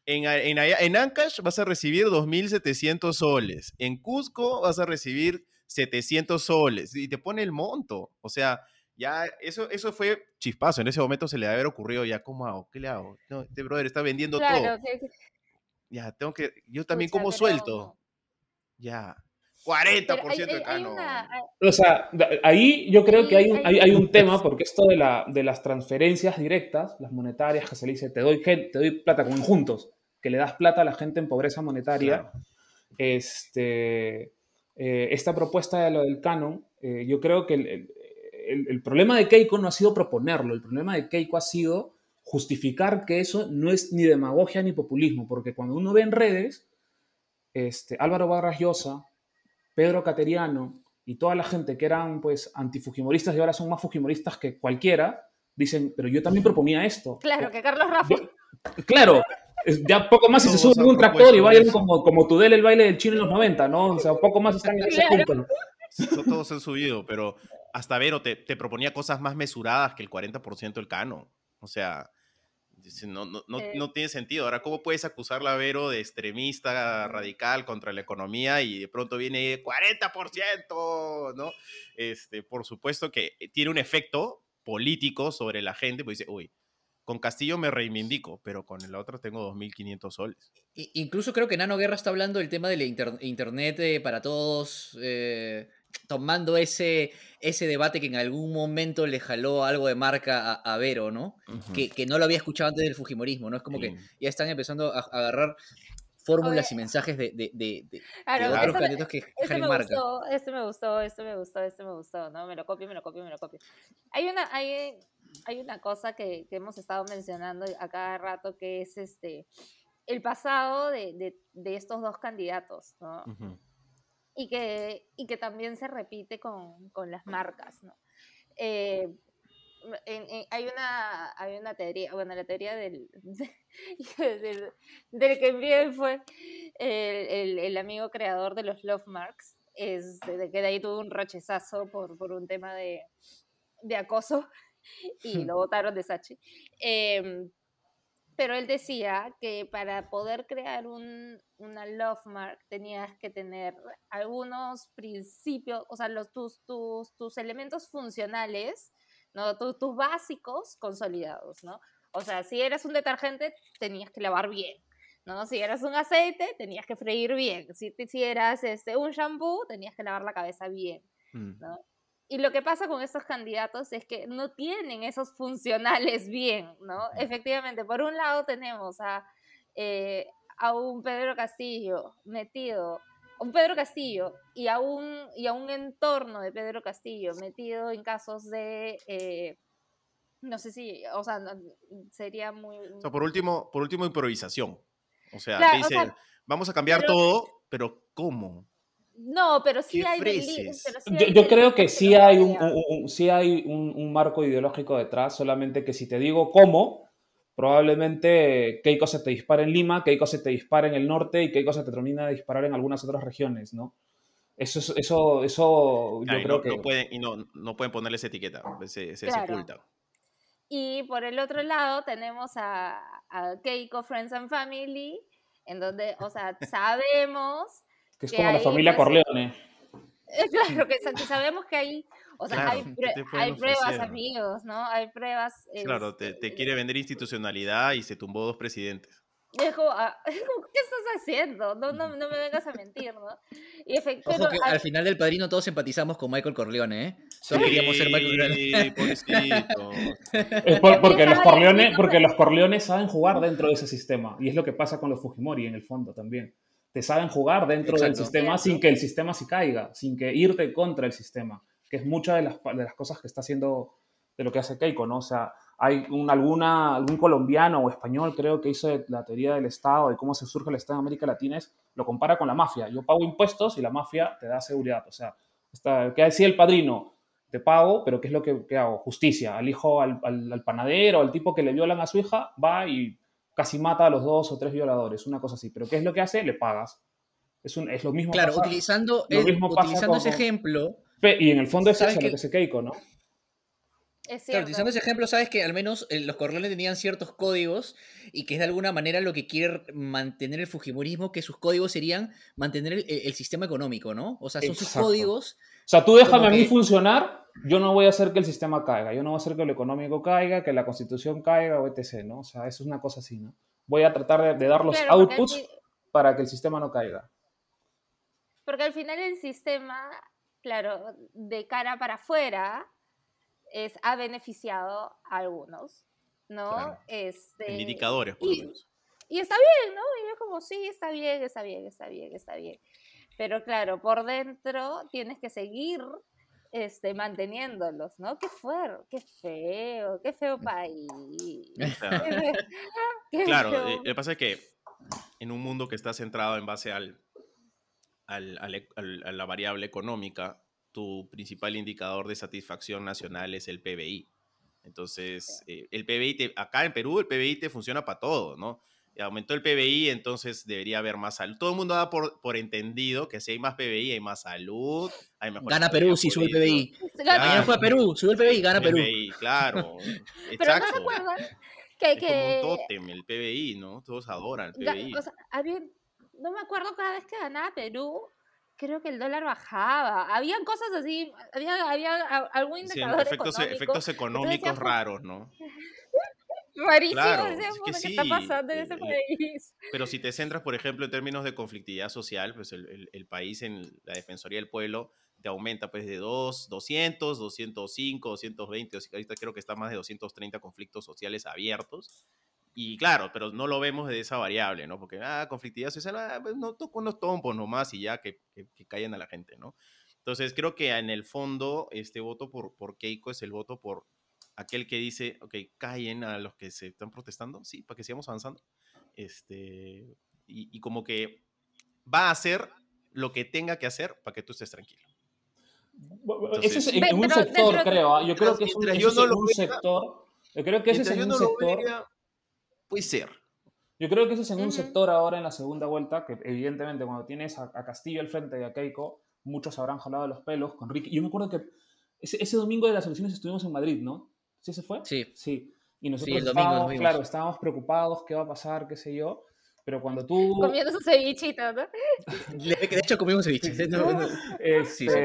En, en, allá- en Ancash vas a recibir 2.700 soles. En Cusco vas a recibir 700 soles. Y te pone el monto. O sea, ya eso, eso fue chispazo. En ese momento se le debe haber ocurrido ya, ¿cómo hago? ¿Qué le hago? No, este brother está vendiendo todo. Claro, que, que- Ya, tengo que, yo también pucha, pero- suelto. Ya. 40% pero hay, de una, hay- O sea, ahí yo creo que hay un, hay, hay- un tema, porque esto de, la, de las transferencias directas, las monetarias, que se le dice, te doy, te doy plata, como en juntos, que le das plata a la gente en pobreza monetaria, Claro. este, eh, esta propuesta de lo del canon, eh, yo creo que el, el- problema de Keiko no ha sido proponerlo, el problema de Keiko ha sido justificar que eso no es ni demagogia ni populismo, porque cuando uno ve en redes, este, Álvaro Barras Llosa, Pedro Cateriano y toda la gente que eran pues antifujimoristas y ahora son más fujimoristas que cualquiera, dicen, pero yo también proponía esto. claro, que Carlos Rafa. Yo- claro, ya poco más si se suben un tractor y bailan eso. como, como Tudel el baile del chino en los 90, ¿no? O sea, poco más están en ese Claro. punto. To- Todos han subido, pero hasta Vero te, te proponía cosas más mesuradas que el 40% del canon. O sea, no, no, no, Eh. no tiene sentido. Ahora, ¿cómo puedes acusarla a Vero de extremista radical contra la economía y de pronto viene 40%? ¿no? Este, por supuesto que tiene un efecto político sobre la gente, pues dice, uy, con Castillo me reivindico, pero con el otro tengo 2.500 soles. Incluso creo que Nano Guerra está hablando del tema del inter- internet eh, para todos, eh, tomando ese, ese debate que en algún momento le jaló algo de marca a, a Vero, ¿no? Que, que no lo había escuchado antes del Fujimorismo, ¿no? Es como que Sí. ya están empezando a, a agarrar fórmulas y mensajes de, de, de- de- Claro, de otros me- candidatos que Este jalen me marca. gustó, este me gustó, este me gustó, este me gustó, ¿no? Me lo copio, me lo copio, me lo copio. Hay una, hay, hay una cosa que, que hemos estado mencionando a cada rato que es este el pasado de, de, de estos dos candidatos, ¿no? Ujú. Y que, y que también se repite con, con las marcas, ¿no? Eh, en- en- hay, una, hay una teoría, bueno, la teoría del, <laughs> del, del que bien fue el, el- el amigo creador de los Love Marks, es de que de ahí tuvo un rechazazo por, por un tema de, de acoso y lo votaron de Sachi. Em, pero él decía que para poder crear un, una love mark tenías que tener algunos principios, o sea, los, tus, tus, tus elementos funcionales, ¿no? Tu- tus básicos consolidados, ¿no? O sea, si eras un detergente, tenías que lavar bien, ¿no? Si eras un aceite, tenías que freír bien. Si, si eras este, un shampoo, tenías que lavar la cabeza bien. Mm. Y lo que pasa con estos candidatos es que no tienen esos funcionales bien, ¿no? Efectivamente, por un lado tenemos a, eh, a un Pedro Castillo metido, un Pedro Castillo y a un, y a un entorno de Pedro Castillo metido en casos de, eh, no sé si, o sea, no- sería muy... O sea, por último, por último, improvisación. O sea, Claro, te o dicen, sea, vamos a cambiar pero- todo, pero ¿cómo? No, pero sí ¿Qué hay... pero sí Yo, hay yo creo que sí hay, un, cambian. un- un- sí hay un, un marco ideológico detrás, solamente que si te digo cómo, probablemente Keiko se te dispara en Lima, Keiko se te dispara en el norte y Keiko se te termina de disparar en algunas otras regiones, ¿no? Eso, es- eso, eso yo Ay, creo no, que... no pueden, y no, no pueden ponerle esa etiqueta, se, se Claro. sepulta. Y por el otro lado tenemos a, a Keiko Friends and Family, en donde, o sea, sabemos, que es que como la familia pues, Corleone. eh, claro, que, que sabemos que hay, o sea, Claro, hay, ¿qué prue- te hay pruebas, ofrecer? amigos, ¿no? Hay pruebas. Claro, te, este, te quiere vender institucionalidad y se tumbó dos presidentes. es como, ah, <laughs> es como, ¿qué estás haciendo? No, no, no me vengas a mentir, ¿no? Y efect- Ojo pero que al- al final del padrino todos empatizamos con Michael Corleone, ¿eh? Todos queríamos ser Michael Corleone. <laughs> Sí. Es por- porque, los Corleone, porque los Corleones saben jugar dentro de ese sistema. Y es lo que pasa con los Fujimori en el fondo también. Te saben jugar dentro del sistema sin que el sistema se caiga, sin que irte contra el sistema, que es muchas de las, de las cosas que está haciendo de lo que hace Keiko, ¿no? O sea, hay un, alguna, algún colombiano o español, creo, que hizo la teoría del Estado y cómo se surge el Estado en América Latina, es, lo compara con la mafia. Yo pago impuestos y la mafia te da seguridad. O sea, está, ¿qué decía el padrino? Te pago, pero ¿qué es lo que, que hago? Justicia. Al hijo, al, al, al, panadero, al tipo que le violan a su hija, va y casi mata a los dos o tres violadores, una cosa así. Pero ¿qué es lo que hace? Le pagas. Es, un, es lo mismo. Claro, pasa, utilizando, el, utilizando ese ejemplo. Y en el fondo es eso que... lo que hace Keiko, ¿no? Es claro, utilizando ese ejemplo, sabes que al menos eh, los Corleones tenían ciertos códigos y que es de alguna manera lo que quiere mantener el Fujimorismo, que sus códigos serían mantener el, el sistema económico, ¿no? O sea, son Exacto. sus códigos. O sea, tú déjame a mí que... funcionar, yo no voy a hacer que el sistema caiga, yo no voy a hacer que lo económico caiga, que la constitución caiga o etc., ¿no? O sea, eso es una cosa así, ¿no? Voy a tratar de, de dar los claro, outputs el... para que el sistema no caiga. Porque al final el sistema, claro, de cara para afuera, es, ha beneficiado a algunos, ¿no? Claro. Este, en indicadores, por y, y, está bien, ¿no? Y yo como, sí, está bien, está bien, está bien, está bien. Pero claro, por dentro tienes que seguir este, manteniéndolos, ¿no? Qué fuerte, qué feo, qué feo país. <laughs> <laughs> qué claro, feo. Eh, lo que pasa es que en un mundo que está centrado en base al, al, al, al a la variable económica, tu principal indicador de satisfacción nacional es el PBI. Entonces, eh, el PBI, te, acá en Perú, el PBI te funciona para todo, ¿no? Aumentó el PBI, entonces debería haber más salud. Todo el mundo da por, por entendido que si hay más PBI, hay más salud, hay mejor Gana Perú si sube el PBI. <laughs> Claro. Mañana fue a Perú, sube el PBI, gana Perú. PBI, claro. <laughs> Pero no se acuerdan que... Es que... como un tótem el PBI, ¿no? Todos adoran el PBI. O sea, había, no me acuerdo cada vez que ganaba Perú, creo que el dólar bajaba. Habían cosas así, había, había algún indicador sí, efectos, económico. efectos económicos raros, ¿no? <laughs> Rarísimo, claro, es que ¿qué sí, está pasando en ese eh, país? Pero si te centras, por ejemplo, en términos de conflictividad social, pues el, el, el país en la Defensoría del Pueblo te aumenta pues de 2, 200, 205, 220, ahorita creo que está más de 230 conflictos sociales abiertos. Y claro, pero no lo vemos de esa variable, ¿no? Porque, ah, conflictividad social, ah, pues no toco unos tompos nomás y ya que, que, que, callen a la gente, ¿no? Entonces, creo que en el fondo, este voto por, por Keiko es el voto por aquel que dice, ok, callen a los que se están protestando, sí, para que sigamos avanzando. Este, y, y como que va a hacer lo que tenga que hacer para que tú estés tranquilo. Entonces, ese es en, en un sector, creo. Yo creo que es un, yo no lo un sector. Yo creo que ese es en un no sector. Vería, puede ser. Yo creo que ese es en un uh -huh. sector ahora en la segunda vuelta, que evidentemente cuando tienes a, a, Castillo al frente y a Keiko, muchos habrán jalado los pelos con Ricky. Yo me acuerdo que ese, ese domingo de las elecciones estuvimos en Madrid, ¿no? ¿Sí se fue? Sí. Sí. Y nosotros sí, domingo, estábamos, claro, estábamos preocupados, qué va a pasar, qué sé yo. Pero cuando tú... Comiendo su cevichito, ¿no? De hecho, comimos ceviche. <laughs> <laughs> este, sí, sí.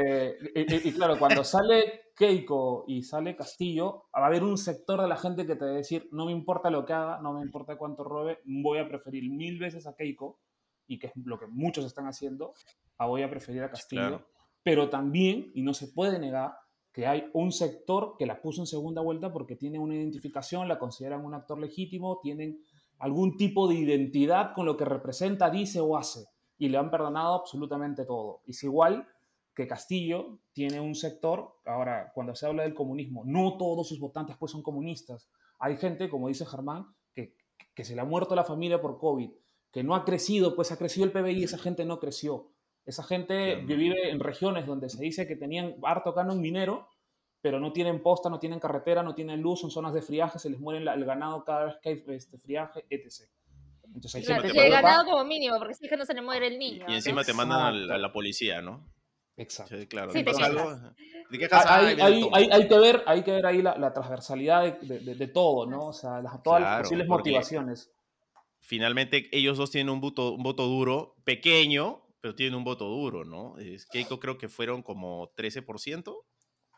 Y, y, claro, cuando sale Keiko y sale Castillo, va a haber un sector de la gente que te va a decir, no me importa lo que haga, no me importa cuánto robe, voy a preferir mil veces a Keiko, y que es lo que muchos están haciendo, a voy a preferir a Castillo. Claro. Pero también, y no se puede negar, que hay un sector que la puso en segunda vuelta porque tiene una identificación, la consideran un actor legítimo, tienen algún tipo de identidad con lo que representa, dice o hace, y le han perdonado absolutamente todo. Es igual que Castillo tiene un sector, ahora cuando se habla del comunismo, no todos sus votantes pues son comunistas. Hay gente, como dice Germán, que, se le ha muerto la familia por COVID, que no ha crecido, pues ha crecido el PBI, esa gente no creció. Esa gente sí. vive en regiones donde se dice que tenían harto canon minero, pero no tienen posta, no tienen carretera, no tienen luz, son zonas de friaje, se les muere el ganado cada vez que hay este friaje, etc. Entonces, hay claro, el ganado como mínimo, porque si es que no se le muere el niño. Y, y encima ¿no? te mandan a la, a la, policía, ¿no? Exacto. Sí, claro. Sí, te algo? ¿De qué casa hay, hay, hay, hay, que ver, hay que ver ahí la, la transversalidad de, de, de, todo, ¿no? O sea, las, todas claro, las posibles motivaciones. Finalmente, ellos dos tienen un voto, un voto duro, pequeño, pero tienen un voto duro, ¿no? Es, Keiko creo que fueron como 13%.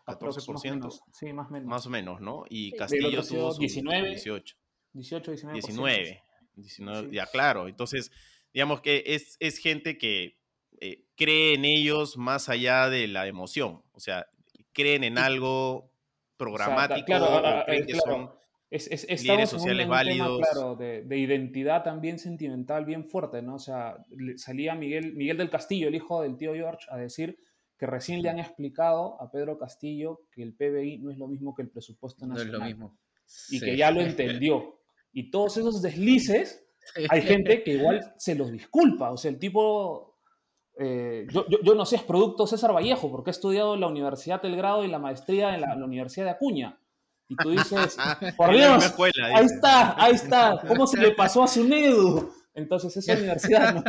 14%. Más o menos, sí, más o menos. Más o menos, ¿no? Y sí. Castillo tuvo 19, 18. 18, 19. 19. 19 sí. Ya, claro. Entonces, digamos que es, es gente que eh, cree en ellos más allá de la emoción. O sea, creen en algo programático, o sea, claro, o creen eh, que claro. son es, es, líderes sociales válidos. Tema, claro, de, de, identidad también sentimental bien fuerte, ¿no? O sea, salía Miguel, Miguel del Castillo, el hijo del tío George, a decir que recién le han explicado a Pedro Castillo que el PBI no es lo mismo que el presupuesto No es nacional. lo mismo. Y Sí. que ya lo <laughs> entendió. Y todos esos deslices, hay gente que igual se los disculpa. O sea, el tipo, eh, yo, yo- yo no sé, es producto César Vallejo, porque ha estudiado en la Universidad del Grado y la maestría en la, en la Universidad de Acuña. Y tú dices, <laughs> por Dios, escuela, ahí dice. está, ahí está, ¿cómo se le pasó a su Nedu? Entonces, esa <laughs> universidad, ¿no?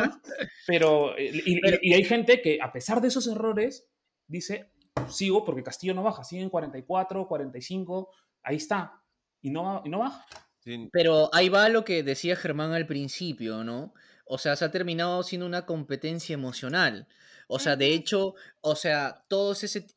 Pero, eh, y, y- Pero- y hay gente que, a pesar de esos errores, dice, sigo porque Castillo no baja, sigue en 44, 45, ahí está, y no, y no baja. Sí, Pero ahí va lo que decía Germán al principio, ¿no? O sea, se ha terminado siendo una competencia emocional. O sea, de hecho, o sea, todos ese...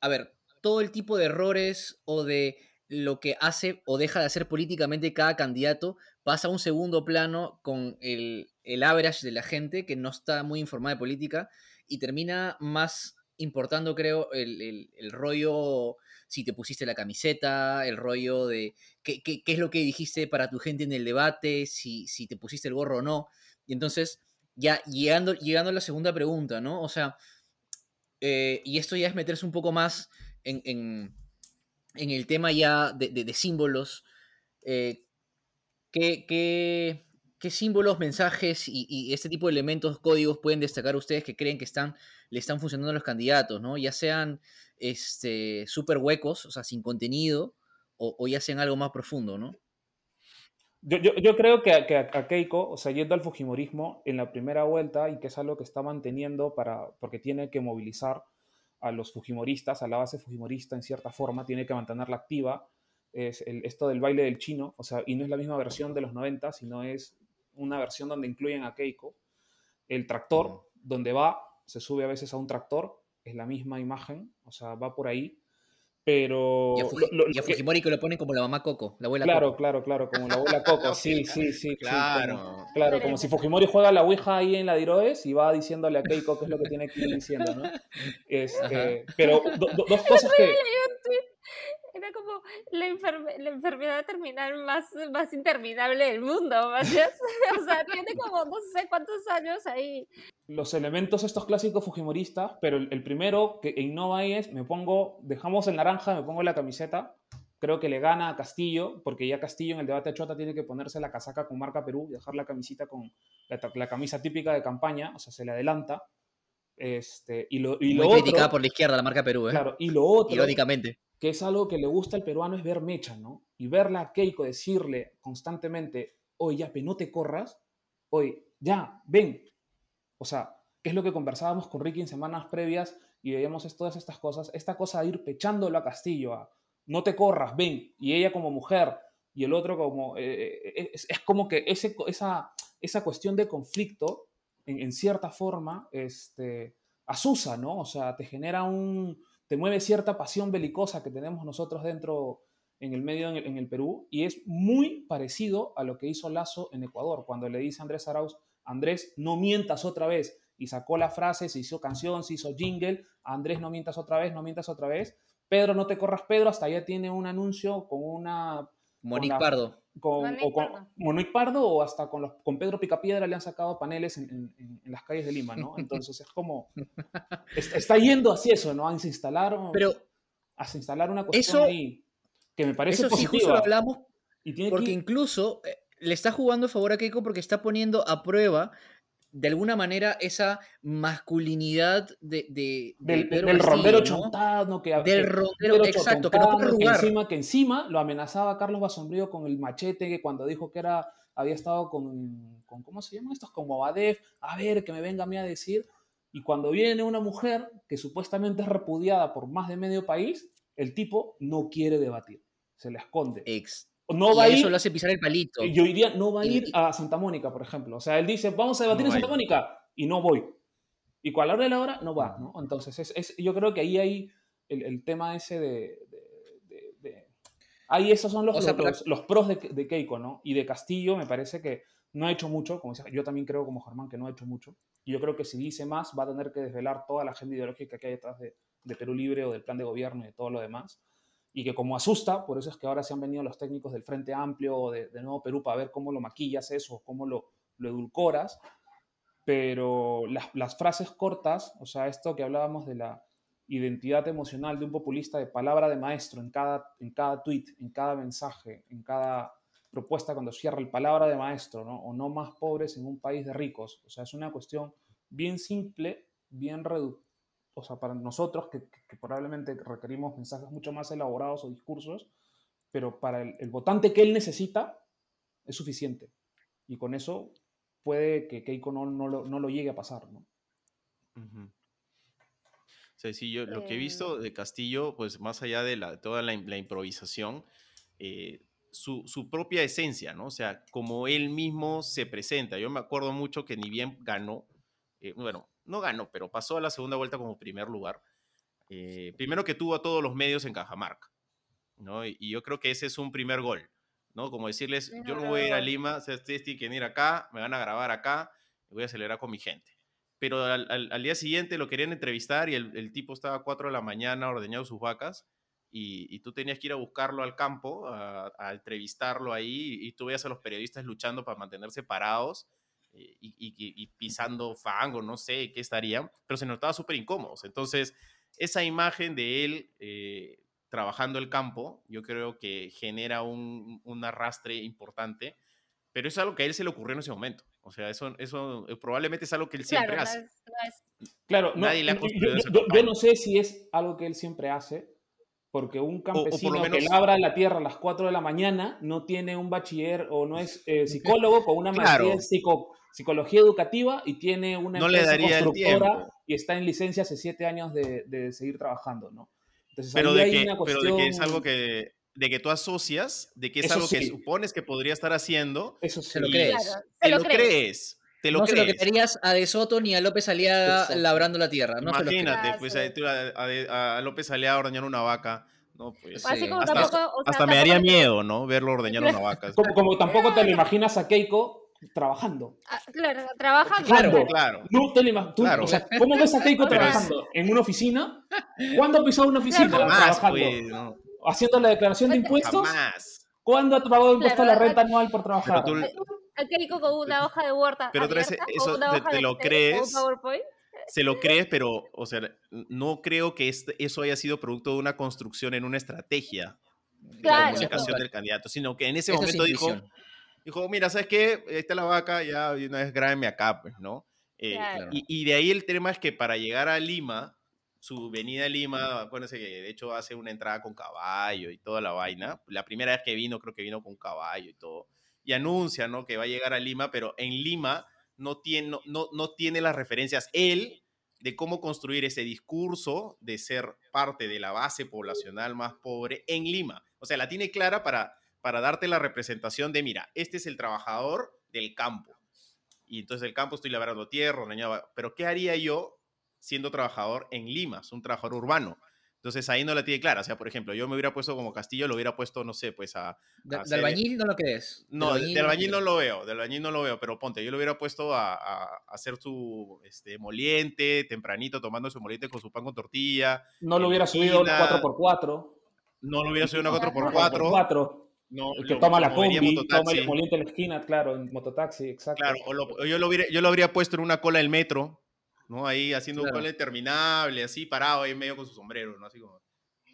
A ver, todo el tipo de errores o de lo que hace o deja de hacer políticamente cada candidato pasa a un segundo plano con el, el average de la gente que no está muy informada de política y termina más importando, creo, el, el- rollo, si te pusiste la camiseta, el rollo de qué, qué- qué es lo que dijiste para tu gente en el debate, si, si te pusiste el gorro o no. Y entonces, ya llegando, llegando a la segunda pregunta, ¿no? O sea, eh, y esto ya es meterse un poco más en- en el tema ya de, símbolos. eh, ¿qué, símbolos, mensajes y, este tipo de elementos, códigos pueden destacar ustedes que creen que están, le están funcionando a los candidatos, ¿no? Ya sean este, súper huecos, o sea, sin contenido, o, ya sean algo más profundo, ¿no? Yo, yo, creo que, a Keiko, o sea, yendo al Fujimorismo en la primera vuelta, y que es algo que está manteniendo para, porque tiene que movilizar a los Fujimoristas, a la base Fujimorista en cierta forma, tiene que mantenerla activa, es el- esto del baile del chino, o sea, y no es la misma versión de los 90, sino es una versión donde incluyen a Keiko. El tractor, donde va, se sube a veces a un tractor, es la misma imagen, o sea, va por ahí, pero... Y a, Fuji- lo- lo- y a lo que- Fujimori que lo ponen como la mamá Coco, la abuela Claro, Coco. claro, claro, como la abuela Coco, sí, <laughs> sí, sí. sí, Claro. como- claro, como si Fujimori juega la Ouija ahí en la Diroes y va diciéndole a Keiko qué es lo que tiene que ir diciendo, ¿no? <laughs> Este, pero do- do- dos cosas que... <laughs> Era como la, enferme- la enfermedad terminal más, más interminable del mundo. <laughs> O sea, tiene como no sé cuántos años ahí. Los elementos estos clásicos fujimoristas, pero el, el primero que innova ahí es, me pongo, dejamos el naranja, me pongo la camiseta, creo que le gana a Castillo, porque ya Castillo en el debate a Chota tiene que ponerse la casaca con marca Perú, y dejar la camisita con la, la camisa típica de campaña, o sea, se le adelanta. Este, y lo, y lo Muy criticada otro, por la izquierda, la marca Perú, ¿eh? claro, y lo otro, Irónicamente. Que es algo que le gusta al peruano es ver mecha, ¿no? Y verla a Keiko decirle constantemente, oye, ya, no te corras, oye, ya, ven. O sea, ¿qué es lo que conversábamos con Ricky en semanas previas y veíamos todas estas cosas? Esta cosa de ir pechándolo a Castillo, a, no te corras, ven. Y ella como mujer y el otro como, eh, eh, es, como que esa, esa cuestión de conflicto, en, en cierta forma, este, asusa, ¿no? O sea, te genera un, te mueve cierta pasión belicosa que tenemos nosotros dentro en el medio en el, Perú y es muy parecido a lo que hizo Lazo en Ecuador cuando le dice a Andrés Arauz, Andrés, no mientas otra vez y sacó la frase, se hizo canción, se hizo jingle, Andrés, no mientas otra vez, no mientas otra vez, Pedro, no te corras, Pedro, hasta allá tiene un anuncio con una Monique la- Pardo. con, Monique o con Pardo. Monique Pardo o hasta con, los, con Pedro Picapiedra le han sacado paneles en, en- las calles de Lima, ¿no? <laughs> Entonces es como, es- está yendo hacia eso, ¿no? A se instalar, Pero a se instalar una cuestión Eso- ahí que me parece eso sí, justo positiva. lo hablamos y tiene Porque que, incluso eh, le está jugando a favor a Keiko porque está poniendo a prueba de alguna manera esa masculinidad de, de, de del, del Castillo, rondero ¿no? chontano que Del rondero, exacto, que no puede que encima, que encima lo amenazaba Carlos Basombrío con el machete que cuando dijo que era había estado con, con ¿cómo se llaman estos? Con Movadef, a ver, que me venga a mí a decir. Y cuando viene una mujer que supuestamente es repudiada por más de medio país, el tipo no quiere debatir, se le esconde. Ex. No y va a a eso ir, lo hace pisar el palito. yo diría, no va a ir a Santa Mónica, por ejemplo. O sea, él dice, vamos a debatir No en Santa Mónica, y no voy. Y cuando a la hora de la hora, no va, ¿no? Entonces, es, es- yo creo que ahí hay el, el tema ese de... de- de- de- Ahí esos son los, O sea, los, para- los- los pros de, de Keiko, ¿no? Y de Castillo me parece que no ha hecho mucho, como decía, yo también creo como Germán que no ha hecho mucho. Y yo creo que si dice más, va a tener que desvelar toda la agenda ideológica que hay detrás de, de Perú Libre o del plan de gobierno y de todo lo demás y que como asusta, por eso es que ahora se han venido los técnicos del Frente Amplio o de, Nuevo Perú para ver cómo lo maquillas eso, cómo lo, lo edulcoras, pero las, las frases cortas, o sea, esto que hablábamos de la identidad emocional de un populista de palabra de maestro en cada, en cada tweet, en cada mensaje, en cada propuesta cuando cierra el palabra de maestro, ¿no? O no más pobres en un país de ricos. O sea, es una cuestión bien simple, bien reducida. O sea, para nosotros que, que- que probablemente requerimos mensajes mucho más elaborados o discursos, pero para el, el votante que él necesita es suficiente. Y con eso puede que Keiko no, no, lo, no lo llegue a pasar, ¿no? Ujú. O sea, sí, yo lo que he Em. visto de Castillo, pues más allá de la, toda la, la improvisación, eh, su, su propia esencia, ¿no? O sea, como él mismo se presenta. Yo me acuerdo mucho que ni bien ganó, eh, bueno, no ganó, pero pasó a la segunda vuelta como primer lugar. eh, primero que tuvo a todos los medios en Cajamarca, ¿no? Y, y yo creo que ese es un primer gol, ¿no? Como decirles, Es yo no voy a ir a. Lima, ustedes tienen que venir acá, me van a grabar acá, y voy a celebrar con mi gente pero al, al- al día siguiente lo querían entrevistar y el, el tipo estaba a 4 de la mañana ordeñando sus vacas y, y tú tenías que ir a buscarlo al campo, a, a entrevistarlo ahí y tú veías a los periodistas luchando para mantenerse parados y, y- y- pisando fango, no sé qué estarían, pero se notaba súper incómodos. Entonces, esa imagen de él eh, trabajando el campo, yo creo que genera un, un arrastre importante, pero es algo que a él se le ocurrió en ese momento. O sea, eso, eso eh, probablemente es algo que él siempre Claro, no hace. es, no es- Claro, no, Nadie le ha yo- construido yo, esa yo- yo campaña. no sé si es algo que él siempre hace, porque un campesino que labra la tierra a las 4 de la mañana no tiene un bachiller o no es eh, <laughs> psicólogo con una maestría Claro. en psico- psicología educativa y tiene una No le empresa daría el constructora y está en licencia hace 7 años de, de seguir trabajando, ¿no? Entonces, pero ahí de, hay que, una pero de que es cuestión- algo que, de que tú asocias, de que es Eso algo que sí. supones que podría estar haciendo, Eso sí. Se lo crees. claro, te se lo, lo crees. crees. Te lo no se lo crees. creerías a De Soto ni a López Aliaga Exacto. labrando la tierra. No crees. Imagínate, pues a, a- López Aliaga ordeñar una vaca. No, pues, Sí. Hasta, tampoco, o sea, hasta me daría te- miedo, ¿no? Verlo ordeñar una vaca. Como, como tampoco te lo imaginas a Keiko trabajando. Ah, claro, trabajando. Claro. Claro. No te lo ima- tú- Claro. o sea, ¿Cómo ves a Keiko es- trabajando? ¿En una oficina? ¿Cuándo ha pisado una oficina Claro. Jamás, trabajando? pues, no, ¿Haciendo la declaración de impuestos? jamás. ¿Cuándo ha pagado impuesto a la Claro, renta anual por trabajar? Pero tú- A Keiko con una hoja de Word Pero otra vez, eso te- lo crees. se lo crees, pero, o sea, no creo que este- eso haya sido producto de una construcción en una estrategia de Claro. comunicación del candidato, sino que en ese Eso es momento dijo, intuición. Dijo, mira, ¿sabes qué? Ahí está la vaca, ya una vez grábenme acá, pues, ¿no? Eh, Claro. y, y de ahí el tema es que para llegar a Lima, su venida a Lima, acuérdense que de hecho hace una entrada con caballo y toda la vaina. La primera vez que vino, creo que vino con caballo y todo. Y anuncia, ¿no? Que va a llegar a Lima, pero en Lima no tiene, no, no, no tiene las referencias él de cómo construir ese discurso de ser parte de la base poblacional más pobre en Lima. O sea, la tiene clara para, para darte la representación de, mira, este es el trabajador del campo. Y entonces el campo estoy labrando tierra, pero ¿qué haría yo siendo trabajador en Lima? Es un trabajador urbano. Entonces ahí no la tiene clara. O sea, por ejemplo, yo me hubiera puesto como Castillo, lo hubiera puesto, no sé, pues a... De, de hacer- albañil no lo crees. No, de, de albañil no lo veo, de albañil no lo veo, pero ponte, yo lo hubiera puesto a, a- a hacer su este, moliente, tempranito, tomando su moliente con su pan con tortilla. No lo hubiera la subido una esquina, 4x4. No lo hubiera subido una Una 4x4. 4x4. No, El que lo- toma lo la combi, toma mototaxi. el moliente en la esquina, claro, en mototaxi, exacto. Claro, o, lo- yo, lo hubiera, yo lo habría puesto en una cola del metro, ¿no? Ahí haciendo Claro. un cola interminable, así parado ahí en medio con su sombrero, ¿no? Así como...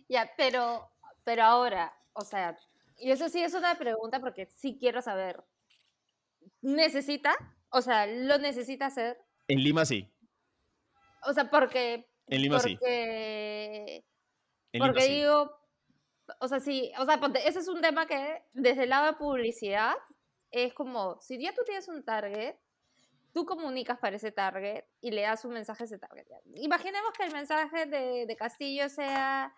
Ya, pero, pero ahora, o sea, y eso sí es una pregunta porque sí quiero saber. ¿Necesita? O sea, ¿lo necesita hacer? En Lima sí, O sea, porque. en Lima sí, porque, en Lima porque sí. O sea, sí, o sea, ponte, ese es un tema que desde el lado de publicidad es como, si ya tú tienes un target, tú comunicas para ese target y le das un mensaje a ese target. Imaginemos que el mensaje de, de Castillo sea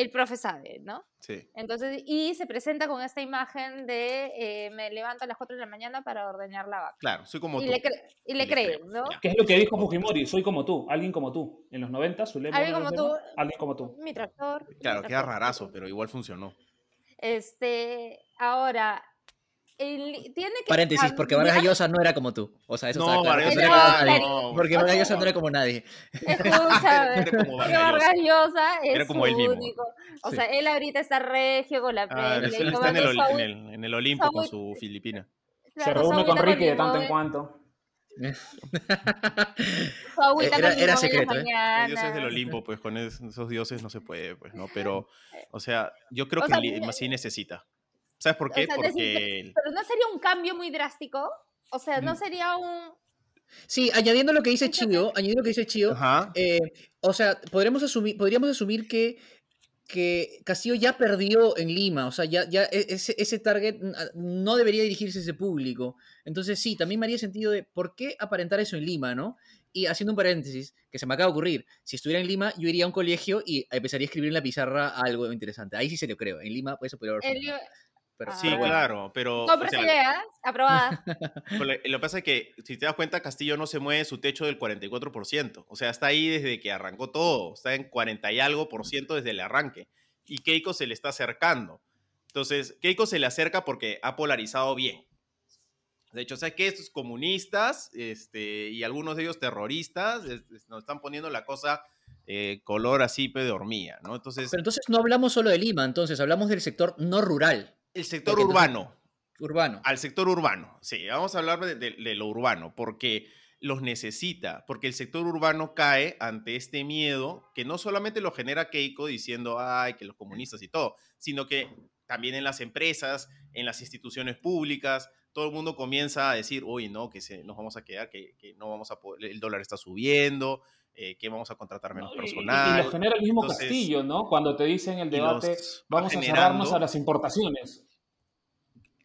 el profe sabe, ¿no? Sí. Entonces, y se presenta con esta imagen de eh, me levanto a las 4 de la mañana para ordeñar la vaca. Claro, soy como Y tú. le, y le Y le creen, ¿no? ¿Qué es lo que dijo Fujimori? Soy como tú, alguien como tú. En los 90, su lema Alguien como tú. Alguien como tú. Mi tractor. mi Claro, queda tractor. rarazo, pero igual funcionó. Este, ahora, tiene que Paréntesis, porque Vargas cambiar- Llosa no era como tú. O sea, eso No, claro. Vargas no era no, como nadie. claro. Porque Vargas Llosa no era como nadie. Escúchame, <laughs> Era como porque Vargas Vargas Llosa es Era como él mismo. único. O Sí. sea, él ahorita está regio con la Ah, él está en el, su en el, en el Olimpo con agüita- su Filipina. Se claro, su reúne con Ricky de tanto en cuanto. <laughs> Su agüita Era- con era secreto, ¿eh? Los dioses del Olimpo, pues con es- esos dioses no se puede, pues, ¿no? <laughs> Pero, o sea, yo creo O que sea, sí necesita. ¿Sabes por O qué? sea, Porque Pero no sería un cambio muy drástico. O sea, no Mm. sería un. Sí, añadiendo lo que dice Chío, añadiendo lo que dice Chío, Ajá. eh, o sea, podremos asumir, podríamos asumir que, que Castillo ya perdió en Lima, o sea, ya, ya e- ese, ese target no debería dirigirse a ese público. Entonces sí, también me haría sentido de por qué aparentar eso en Lima, ¿no? Y haciendo un paréntesis, que se me acaba de ocurrir, si estuviera en Lima, yo iría a un colegio y empezaría a escribir en la pizarra algo interesante. Ahí sí se lo creo. En Lima, pues eso podría haber. Pero, Sí, pero bueno. claro, pero... No, o <laughs> pero sea, esa idea, aprobada. Pero Lo que pasa es que, si te das cuenta, Castillo no se mueve su techo del 44%. O sea, está ahí desde que arrancó todo. Está en 40 y algo por ciento desde el arranque. Y Keiko se le está acercando. Entonces, Keiko se le acerca porque ha polarizado bien. De hecho, ¿sabes qué? Estos comunistas este, y algunos de ellos terroristas es- es- nos están poniendo la cosa eh, color así pe, de hormiga, ¿no? Entonces, Pero entonces no hablamos solo de Lima, entonces hablamos del sector no rural, el sector porque urbano. urbano. Al sector urbano, sí, vamos a hablar de, de- de lo urbano, porque los necesita, porque el sector urbano cae ante este miedo que no solamente lo genera Keiko diciendo, ay, que los comunistas y todo, sino que también en las empresas, en las instituciones públicas, todo el mundo comienza a decir, uy, no, que se, nos vamos a quedar, que, que no vamos a poder, el dólar está subiendo, eh, que vamos a contratar menos ¿no? Y- y- personal. Y, lo genera el mismo Entonces, Castillo, ¿no? Cuando te dicen el debate, va vamos a cerrarnos a las importaciones.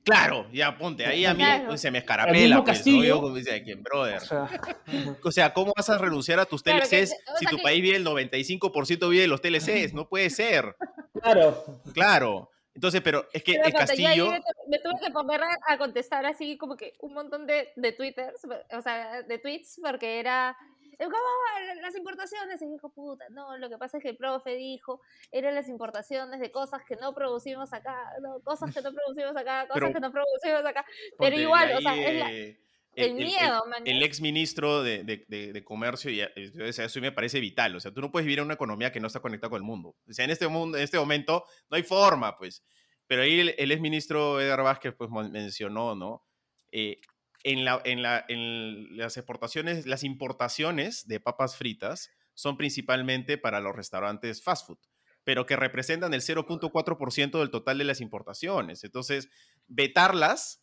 Claro, ya ponte, ahí a mí Claro. se me El escarapela, pues, ¿no? Yo como dice, ¿quién, brother? O sea, <laughs> O sea, ¿cómo vas a renunciar a tus Claro, que- TLCs si tu que- país vive el 95% vive de los TLCs? No puede ser. claro. Claro. Entonces, pero es que Pero Castillo... me, tu- me tuve que poner a, a contestar así como que un montón de, de twitters, o sea, de tweets, porque era, ¿cómo van las importaciones? Y dijo, puta, no, lo que pasa es que el profe dijo, eran las importaciones de cosas que no producimos acá, no, cosas que no <laughs> producimos acá, cosas Pero- que no producimos acá. Pero igual, y o sea, ahí, es la- eh, el miedo, man. El, ex ministro de, de- de- de Comercio, y eh, o sea, eso me parece vital. O sea, tú no puedes vivir en una economía que no está conectada con el mundo. O sea, en este, mundo, en este momento no hay forma, pues. Pero ahí el, el ex ministro Edgar Vázquez pues, mencionó, ¿no? Eh, en, la, en, la, en las exportaciones, las importaciones de papas fritas son principalmente para los restaurantes fast food, pero que representan el 0.4% del total de las importaciones. Entonces, vetarlas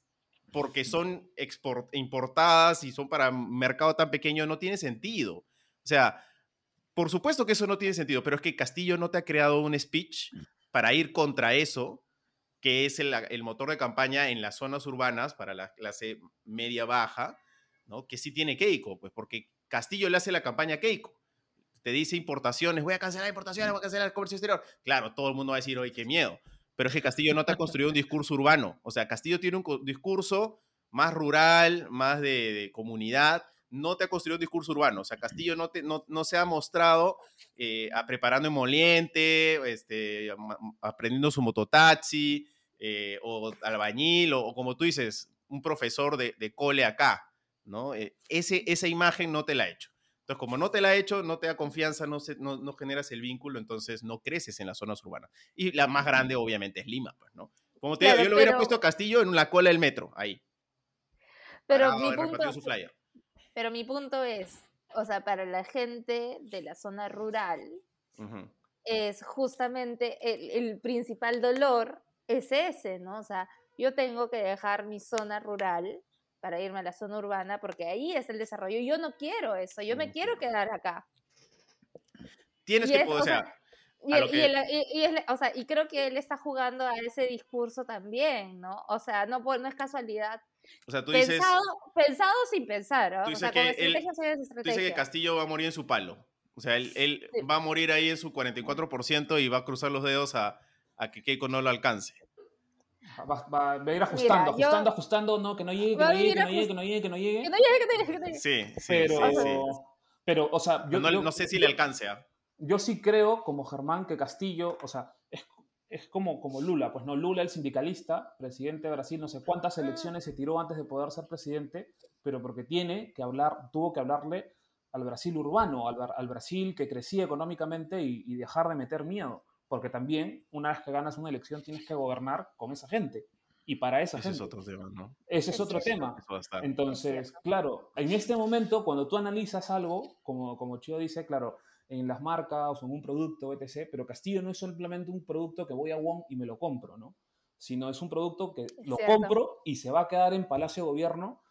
porque son export- importadas y son para un mercado tan pequeño no tiene sentido. O sea, por supuesto que eso no tiene sentido, pero es que Castillo no te ha creado un speech para ir contra eso, que es el, motor de campaña en las zonas urbanas para la clase media-baja, ¿no? Que sí tiene Keiko, pues porque Castillo le hace la campaña Keiko. Te dice importaciones, voy a cancelar importaciones, voy a cancelar el comercio exterior. Claro, todo el mundo va a decir, oye, qué miedo. Pero es que Castillo no te ha construido un discurso urbano. O sea, Castillo tiene un discurso más rural, más de comunidad. No te ha construido un discurso urbano. O sea, Castillo no, te, no, no se ha mostrado eh, a- preparando emoliente, este, aprendiendo su mototaxi, eh, o albañil, o, o como tú dices, un profesor de, de cole acá, ¿no? Eh, ese, esa imagen no te la ha hecho. Entonces, como no te la ha hecho, no te da confianza, no, se- no, no generas el vínculo, entonces no creces en las zonas urbanas. Y la más grande, obviamente, es Lima, pues, ¿no? Como te digo, yo lo hubiera pero- puesto a Castillo en la cola del metro, ahí. Pero mi punto, su flyer. Pero mi punto es, o sea, para la gente de la zona rural, es justamente el, el principal dolor es ese, ¿no? O sea, yo tengo que dejar mi zona rural para irme a la zona urbana porque ahí es el desarrollo. Yo no quiero eso, yo me quiero quedar acá. Tienes Y que es, poder, o sea, Y, lo y o sea, y creo que él está jugando a ese discurso también, ¿no? O sea, no, no es casualidad. O sea, tú dices, Pensado, pensado sin pensar, ¿no? tú O dices sea, con que él- tú que. Castillo va a morir en su palo. O sea, él, él Sí. va a morir ahí en su 44% y va a cruzar los dedos a, a que Keiko no lo alcance. Va, va- va a ir ajustando, yo- ajustando, ajustando, no, que no llegue, que no llegue, que no llegue, que no llegue, que no llegue. Que no llegue, que no llegue, que no llegue. Sí, sí, Pero, sí, sí. pero, o sea, yo, no, yo- no sé si yo- le alcance. ¿ah? yo sí creo, como Germán, que Castillo, o sea, es, es como, como Lula, pues no, Lula el sindicalista, presidente de Brasil, no sé cuántas elecciones se tiró antes de poder ser presidente, pero porque tiene que hablar, tuvo que hablarle al Brasil urbano, al, al Brasil que crecía económicamente y, y dejar de meter miedo, porque también una vez que ganas una elección tienes que gobernar con esa gente. Y para esa Ese gente. es otro tema, ¿no? Ese es otro tema. Entonces, claro, en este momento, cuando tú analizas algo, como, como Chio dice, claro, en las marcas o en un producto, etc., pero Castillo no es simplemente un producto que voy a Wong y me lo compro, ¿no? Sino es un producto que lo cierto. compro y se va a quedar en Palacio de Gobierno,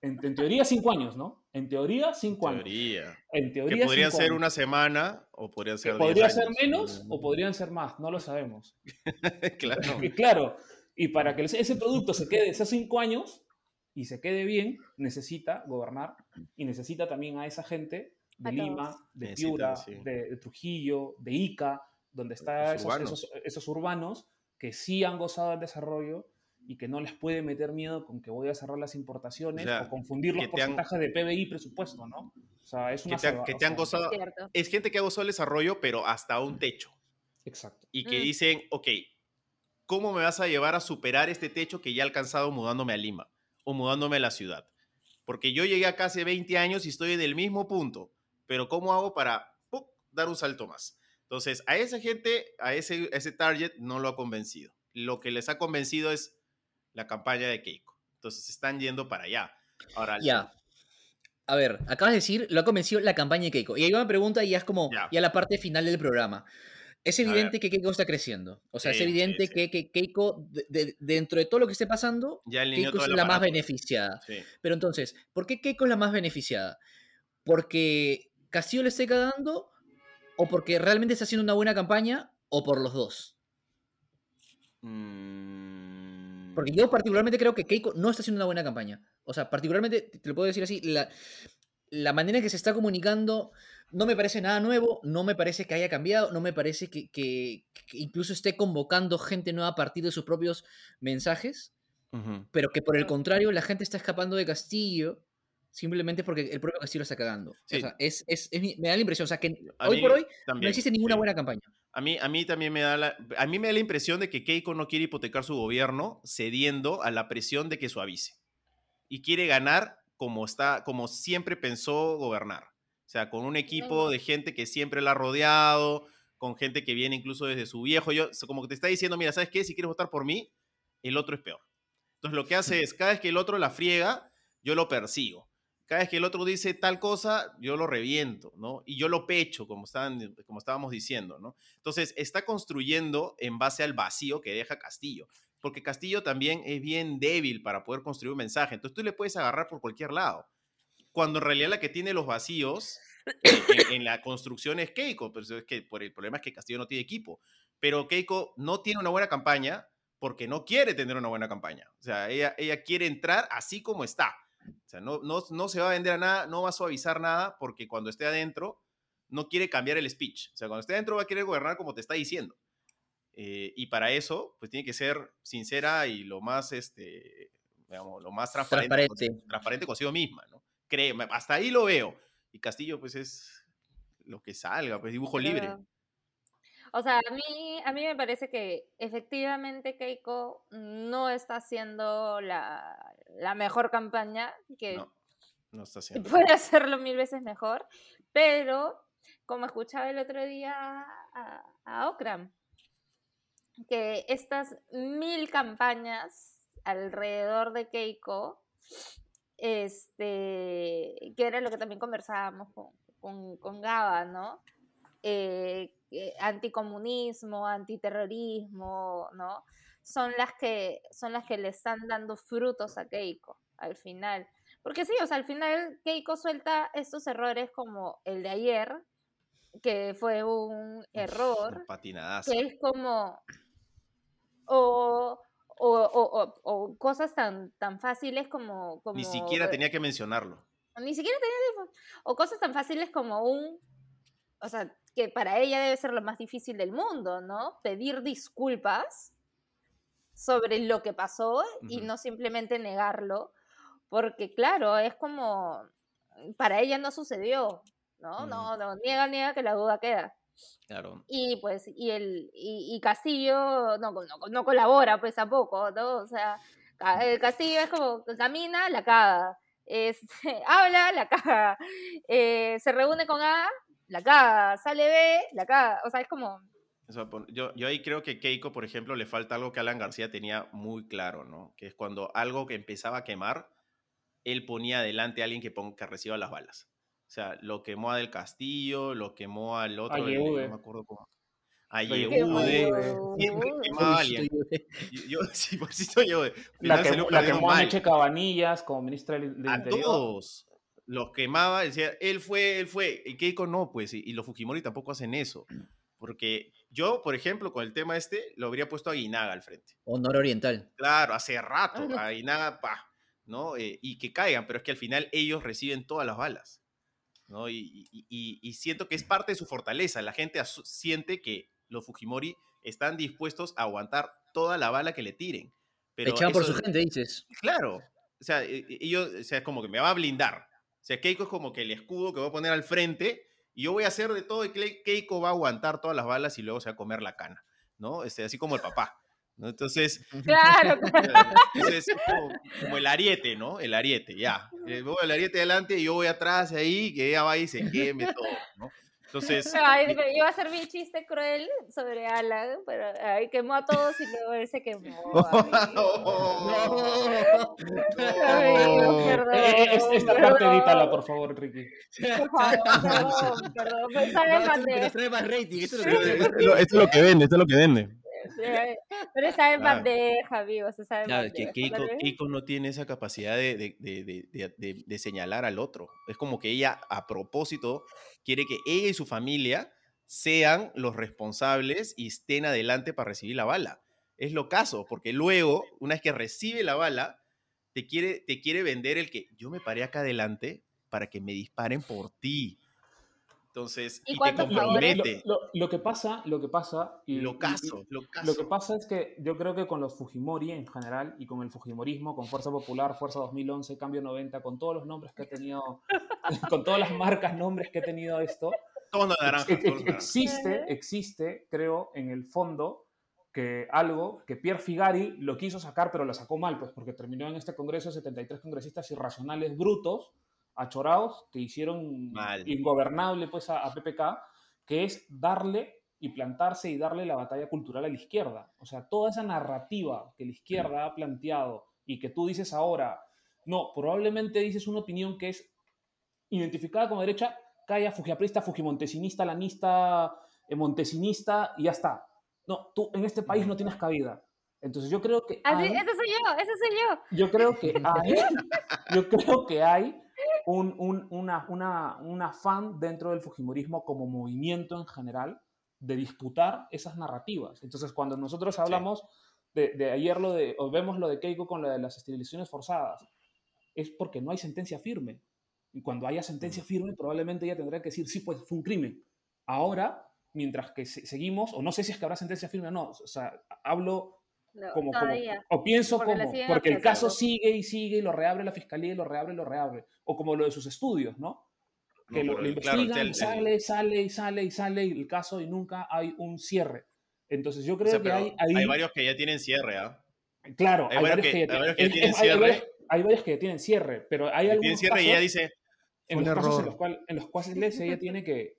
en, en teoría, cinco años, ¿no? En teoría, cinco años. Teoría. En teoría, Que podrían cinco ser años. una semana o podrían Que ser podría 10 ser años. menos o podrían ser más, no lo sabemos. <laughs> claro. Y claro, y para que ese producto se quede esos cinco años y se quede bien, necesita gobernar y necesita también a esa gente de A Lima, todos. de Piura, sí. de, de Trujillo, de Ica, donde están esos, urbanos. esos- esos urbanos que sí han gozado del desarrollo y que no les puede meter miedo con que voy a cerrar las importaciones O sea, o confundir los que te han- porcentajes de PBI y presupuesto, ¿no? O sea, es Que una te, han- salva- que o te han sea, gozado. Es gente que ha gozado el desarrollo, pero hasta un techo. Exacto. Y que Mm. dicen, ok, ¿cómo me vas a llevar a superar este techo que ya he alcanzado mudándome a Lima o mudándome a la ciudad? Porque yo llegué acá hace 20 años y estoy en el mismo punto, pero ¿cómo hago para ¡puc! dar un salto más? Entonces, a esa gente, a ese, a ese target, no lo ha convencido. Lo que les ha convencido es la campaña de Keiko. Entonces, están yendo para allá. Ahora, Ya. A ver, acabas de decir, lo ha convencido la campaña de Keiko. Y ahí va una pregunta y ya es como Ya. ya la parte final del programa. Es evidente que Keiko está creciendo. O sea, Sí, es evidente sí, sí. Que, que Keiko, de- de- dentro de todo lo que esté pasando, ya Keiko es la más beneficiada. Pero entonces, ¿por qué Keiko es la más beneficiada? ¿Porque Castillo le esté cagando? ¿O porque realmente está haciendo una buena campaña? ¿O por los dos? Mm, Porque yo particularmente creo que Keiko no está haciendo una buena campaña. O sea, particularmente, te lo puedo decir así, la, la manera en que se está comunicando no me parece nada nuevo, no me parece que haya cambiado, no me parece que, que- que incluso esté convocando gente nueva a partir de sus propios mensajes, pero que por el contrario la gente está escapando de Castillo simplemente porque el propio Castillo lo está cagando. Sí. O sea, es, es- es me da la impresión, o sea, que A hoy por hoy no también, existe ninguna sí. buena campaña. A mí, a mí también me da la, a mí me da la impresión de que Keiko no quiere hipotecar su gobierno cediendo a la presión de que suavice. Y quiere ganar como, está, como siempre pensó gobernar. O sea, con un equipo de gente que siempre la ha rodeado, con gente que viene incluso desde su viejo. Yo, como que te está diciendo, mira, ¿sabes qué? Si quieres votar por mí, el otro es peor. Entonces lo que hace <laughs> es, cada vez que el otro la friega, yo lo persigo. Cada vez que el otro dice tal cosa, yo lo reviento, ¿no? Y yo lo pecho, como, estaban, estábamos diciendo, ¿no? Entonces, está construyendo en base al vacío que deja Castillo. Porque Castillo también es bien débil para poder construir un mensaje. Entonces, tú le puedes agarrar por cualquier lado. Cuando en realidad la que tiene los vacíos en, la construcción es Keiko. Pero el problema es que Castillo no tiene equipo. Pero Keiko no tiene una buena campaña porque no quiere tener una buena campaña. O sea, ella quiere entrar así como está. O sea, no, no, no se va a vender a nada, no va a suavizar nada, porque cuando esté adentro no quiere cambiar el speech. O sea, cuando esté adentro va a querer gobernar como te está diciendo. Eh, y para eso, pues tiene que ser sincera y lo más, este, digamos, lo más transparente, Transparente. Consigo, transparente consigo misma, ¿no? Créeme, hasta ahí lo veo. Y Castillo, pues es lo que salga, pues dibujo libre. O sea, a mí, a mí me parece que efectivamente Keiko no está haciendo la, la mejor campaña, que No, no está haciendo. puede <laughs> hacerlo mil veces mejor, pero como escuchaba el otro día a, a Okram, que estas mil campañas alrededor de Keiko, este, que era lo que también conversábamos con, con, con Gaba, ¿no? Eh, eh, anticomunismo, antiterrorismo, ¿no? Son las que son las que le están dando frutos a Keiko al final. Porque sí, o sea, al final Keiko suelta estos errores como el de ayer, que fue un error, Un patinadazo. que es como o, o, o- o- cosas tan, tan fáciles como, como Ni siquiera tenía que mencionarlo. ni siquiera tenía teléfono. O cosas tan fáciles como un. O sea, que para ella debe ser lo más difícil del mundo, ¿no? Pedir disculpas sobre lo que pasó y Ujú. no simplemente negarlo. Porque, claro, es como. Para ella no sucedió, ¿no? Ujú. No, no, niega, niega que la duda queda. Claro. Y pues, y el, y, y Castillo no, no, no colabora, pues tampoco, ¿no? O sea, el Castillo es como camina, la caga. Este, <laughs> habla, la caga. Eh, se reúne con A, la caga. Sale B, la caga. O sea, es como. O sea, pon- yo, yo ahí creo que Keiko, por ejemplo, le falta algo que Alan García tenía muy claro, ¿no? Que es cuando algo que empezaba a quemar, él ponía adelante a alguien que, ponga, que reciba las balas. O sea, lo quemó a Del Castillo, lo quemó al otro, el de- Yehude. no me acuerdo cómo. A Yehude. Siempre quemaba a alguien. Yo, yo- <laughs> sí, por si estoy yo. La, que, la quemó a. Meche Cabanillas como ministra del, del A Interior. todos. Los quemaba, decía, él fue, él fue. Y Keiko no, pues. Y, y los Fujimori tampoco hacen eso. Porque yo, por ejemplo, con el tema este, lo habría puesto a Guinaga al frente. Honor oriental. Claro, hace rato, a Guinaga, pa, ¿no? Eh, y que caigan, pero es que al final ellos reciben todas las balas, ¿no? Y, y- siento que es parte de su fortaleza. La gente siente que los Fujimori están dispuestos a aguantar toda la bala que le tiren. Pero Echaban por su gente, dices. Claro. O sea, e- e- ellos, o sea, es como que me va a blindar. O sea, Keiko es como que el escudo que voy a poner al frente y yo voy a hacer de todo y Keiko va a aguantar todas las balas y luego se va a comer la cana, ¿no? Este, así como el papá, ¿no? Entonces, <laughs> <laughs> Claro, entonces es como, como el ariete, ¿no? El ariete, ya. Eh, voy el ariete adelante y yo voy atrás ahí, que ella va y se queme todo, ¿no? Entonces, Ay, pero iba a hacer mi chiste cruel sobre Alan, pero ahí quemó a todos y luego él se quemó. <laughs> Amigo, perdón, Eh, eh, es- esta parte edítala, por favor, Ricky. por favor, Perdón, perdón, pensaba en No, esto es lo que nos bandeja. trae más rating. Es lo que esto es lo que vende, esto es lo que vende. <laughs> Pero estaba en Claro. bandeja, amigos, estaba en Claro, bandeja. que Keiko. Keiko no tiene esa capacidad de, de- de- de- de- de- de señalar al otro. Es como que ella, a propósito, quiere que ella y su familia sean los responsables y estén adelante para recibir la bala. Es lo caso, porque luego, una vez que recibe la bala, te quiere, te quiere vender el que yo me paré acá adelante para que me disparen por ti. Entonces, ¿Y y, te cuántos Lo, lo- compromete. lo- lo que pasa, lo que pasa, y, Lo y- caso, lo y- caso. lo que pasa es que yo creo que con los Fujimori en general y con el Fujimorismo, con Fuerza Popular, Fuerza 2011, Cambio 90, con todos los nombres que ha tenido, <laughs> con todas las marcas, nombres que ha tenido esto, Todos los naranjas, ex- ex- existe, existe, creo, en el fondo, que algo que Pierre Figari lo quiso sacar, pero lo sacó mal, pues porque terminó en este congreso de 73 congresistas irracionales brutos, achorados, que hicieron Mal. ingobernable pues a, a PPK, que es darle y plantarse y darle la batalla cultural a la izquierda. O sea, toda esa narrativa que la izquierda ha planteado y que tú dices ahora, no, probablemente dices una opinión que es identificada como derecha, calla, fujiaprista, fujimontesinista, lanista, eh, montesinista y ya está. No, tú en este país no tienes cabida. Entonces yo creo que Así, hay, ese soy yo, ese soy yo. yo creo que hay, yo creo que hay un, un, una, una, un afán dentro del Fujimorismo como movimiento en general de disputar esas narrativas. Entonces cuando nosotros hablamos de, de ayer lo de, o vemos lo de Keiko con de las esterilizaciones forzadas, es porque no hay sentencia firme. Y cuando haya sentencia firme, probablemente ella tendrá que decir, sí, pues fue un crimen. Ahora, mientras que se- seguimos, o no sé si es que habrá sentencia firme o no, o sea, hablo No, como, como- todavía. o pienso Porque como, porque el caso sigue y sigue y lo reabre la fiscalía y lo reabre y lo reabre. O como lo de sus estudios, ¿no? Que No, lo, lo claro, investigan, el- y el- sale, sale y sale y sale y el caso y nunca hay un cierre. Entonces yo O creo sea, que hay, hay varios que ya tienen cierre, ¿ah? claro, hay hay, varios que- ya varios tienen- que es- cierre. varios- hay varios que ya tienen cierre, pero hay Que algunos tienen cierre casos, y ella dice, en "Fue los un casos en error". los, cuales, en los cuales ella tiene que...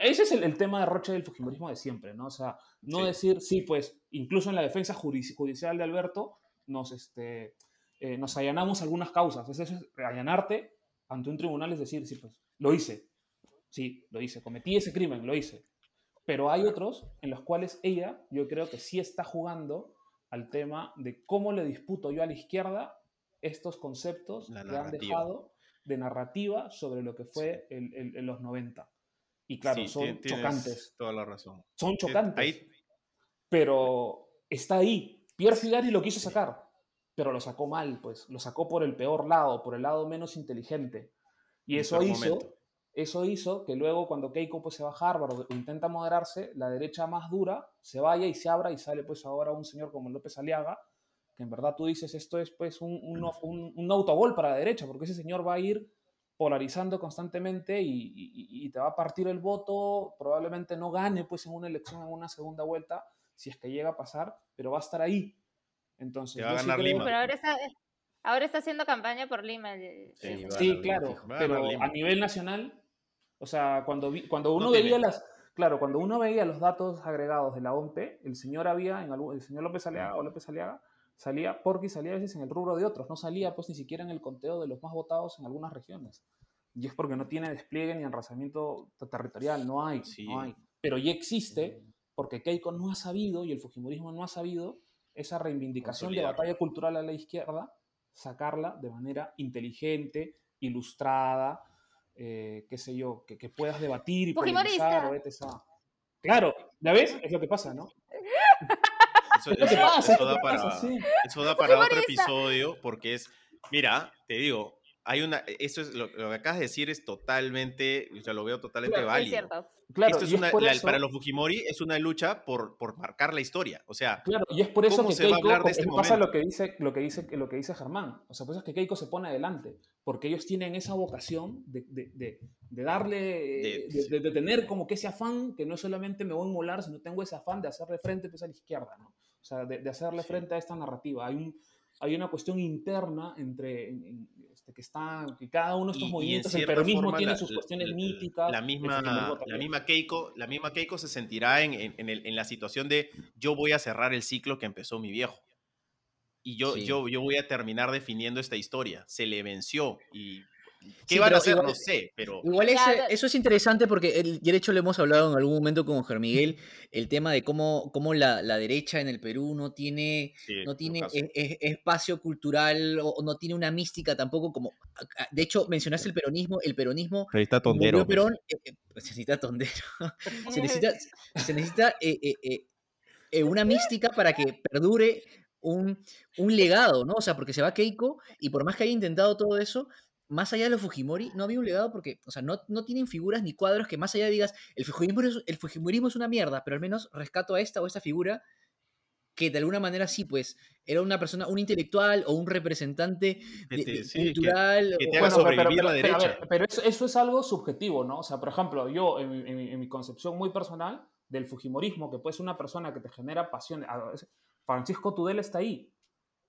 ese es el, el tema de Roche del Fujimorismo de siempre, ¿no? O sea, no Sí. decir, sí, pues, incluso en la defensa judicial de Alberto, nos, este, eh, nos allanamos algunas causas. Es eso, es allanarte ante un tribunal, es decir, sí, pues, lo hice. Sí, lo hice. Cometí ese crimen, lo hice. Pero hay otros en los cuales ella, yo creo que sí está jugando al tema de cómo le disputo yo a la izquierda estos conceptos La que han dejado de narrativa sobre lo que fue en los 90. Y claro, sí, son chocantes. toda la razón. Son chocantes. ahí- Pero está ahí. Pierre Figari lo quiso sacar, pero lo sacó mal, pues. Lo sacó por el peor lado, por el lado menos inteligente. Y En eso hizo, momento. eso hizo que luego cuando Keiko pues, se va a Harvard o intenta moderarse, la derecha más dura se vaya y se abra y sale pues ahora un señor como López Aliaga, que en verdad tú dices esto es pues un, un, un- un autogol para la derecha, porque ese señor va a ir polarizando constantemente y, y- y te va a partir el voto, probablemente no gane pues en una elección, en una segunda vuelta, si es que llega a pasar, pero va a estar ahí. Entonces, Te va a sí ganar creo- Lima. Pero ahora está, ahora está haciendo campaña por Lima. el- Sí, a Lima, claro, a pero a nivel nacional, o sea, cuando, vi- cuando uno No veía las, claro, cuando uno veía los datos agregados de la OMP, el señor había, en algún, el señor López Aliaga o López Aliaga, salía, porque salía a veces en el rubro de otros, no salía pues ni siquiera en el conteo de los más votados en algunas regiones. Y es porque no tiene despliegue ni enraizamiento territorial, no hay, Sí. no hay. Pero ya existe porque Keiko no ha sabido y el Fujimorismo no ha sabido esa reivindicación de batalla cultural a la izquierda, sacarla de manera inteligente, ilustrada, eh, qué sé yo, que, que puedas debatir y polemizar, o etc. Claro, ¿ya ves? Es lo que pasa, ¿no? <laughs> Eso, Es eso- pasa, es eso da para, pasa, sí. eso da para otro episodio porque es, mira, te digo, hay una, eso es lo, lo que acabas de decir es totalmente, o sea, lo veo totalmente Claro, Es válido. cierto. Claro, Esto es es una, por la- eso- para los Fujimori es una lucha por, por marcar la historia. O sea, Claro, y es por eso ¿Cómo que se va a Keiko, hablar de este pasa momento? lo que dice, lo que dice, lo que dice Germán. O sea, por eso es que Keiko se pone adelante, porque ellos tienen esa vocación de, de- de- de darle, De- de, de- de tener como que ese afán, que no solamente me voy a inmolar, sino tengo ese afán de hacerle frente pues, a la izquierda, ¿no? O sea, de, de hacerle Sí. frente a esta narrativa. Hay un hay una cuestión interna entre en- en- este, que está que cada uno de estos y- y en movimientos el cierta peronismo forma tiene la- sus cuestiones la- míticas La el misma, la misma Keiko, la misma Keiko se sentirá en, en- en el- en la situación de yo voy a cerrar el ciclo que empezó mi viejo. Y yo, Sí. yo, yo voy a terminar definiendo esta historia. Se le venció. Y ¿Qué Sí, van a hacer? igual- no sé, pero Igual eso es interesante porque el, y de hecho le hemos hablado en algún momento con Germán Miguel, el tema de cómo, cómo la, la derecha en el Perú no tiene, sí, no lo tiene espacio cultural o, o no tiene una mística tampoco como... De hecho, mencionaste el peronismo, el peronismo... Como murió Tondero. pues. Perón, eh, eh, pues, se necesita tondero. <laughs> se necesita, <laughs> se necesita eh, eh, eh, eh, una mística para que perdure un, un legado, ¿no? O sea, porque se va Keiko y por más que haya intentado todo eso, más allá de los Fujimori, no había un legado porque, o sea, no, no tienen figuras ni cuadros que más allá digas, el Fujimorismo, es, el Fujimorismo es una mierda, pero al menos rescato a esta o esta figura que de alguna manera sí, pues, era una persona, un intelectual o un representante de- de- sí, cultural. que te haga Bueno, sobrevivir pero, la pero, a derecha. ver, pero eso, eso es algo subjetivo, ¿no? O sea, por ejemplo, yo, en mi, en mi- en mi concepción muy personal del Fujimorismo, que puede ser una persona que te genera pasión, Francisco Tudela está ahí.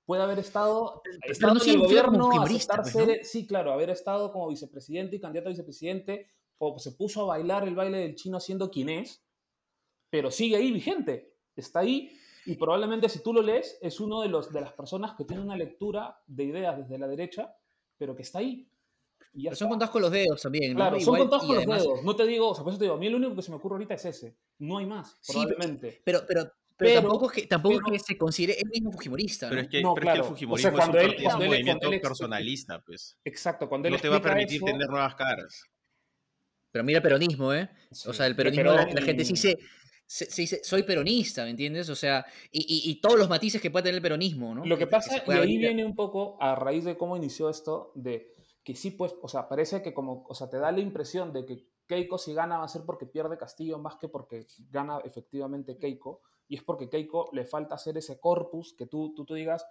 Puede haber estado, no en el gobierno, aceptar pues, ¿no? ser- sí, claro, haber estado como vicepresidente y candidato a vicepresidente, o se puso a bailar el baile del chino siendo quien es, pero sigue ahí vigente, está ahí y probablemente si tú lo lees es uno de, los, de las personas que tiene una lectura de ideas desde la derecha, pero que está ahí. Y Pero son contados con los dedos también, ¿no? Claro, son contados con los dedos. No te digo, o sea, por eso te digo, a mí lo único que se me ocurre ahorita es ese. No hay más, Sí, probablemente. Pero, pero, pero, Pero- tampoco, es que, tampoco pero- es que se considere él mismo fujimorista, Pero ¿no? es que, No, pero es que el O sea, Fujimorismo es, cuando un, él- partido- es un cuando él- movimiento cuando él- personalista, pues. Exacto, cuando él No te va a permitir eso- tener nuevas caras. Pero mira el peronismo, ¿eh? O sea, el pero- peronismo, la, pero- la gente sí se, se, se dice, soy peronista, ¿me entiendes? O sea, y, y- y todos los matices que puede tener el peronismo, ¿no? Lo que pasa, y puede ahí abrir- viene un poco a raíz de cómo inició esto, de que sí, pues, o sea, parece que como, o sea, te da la impresión de que Keiko si gana va a ser porque pierde Castillo más que porque gana efectivamente Keiko, y es porque Keiko le falta hacer ese corpus que tú, tú, tú digas,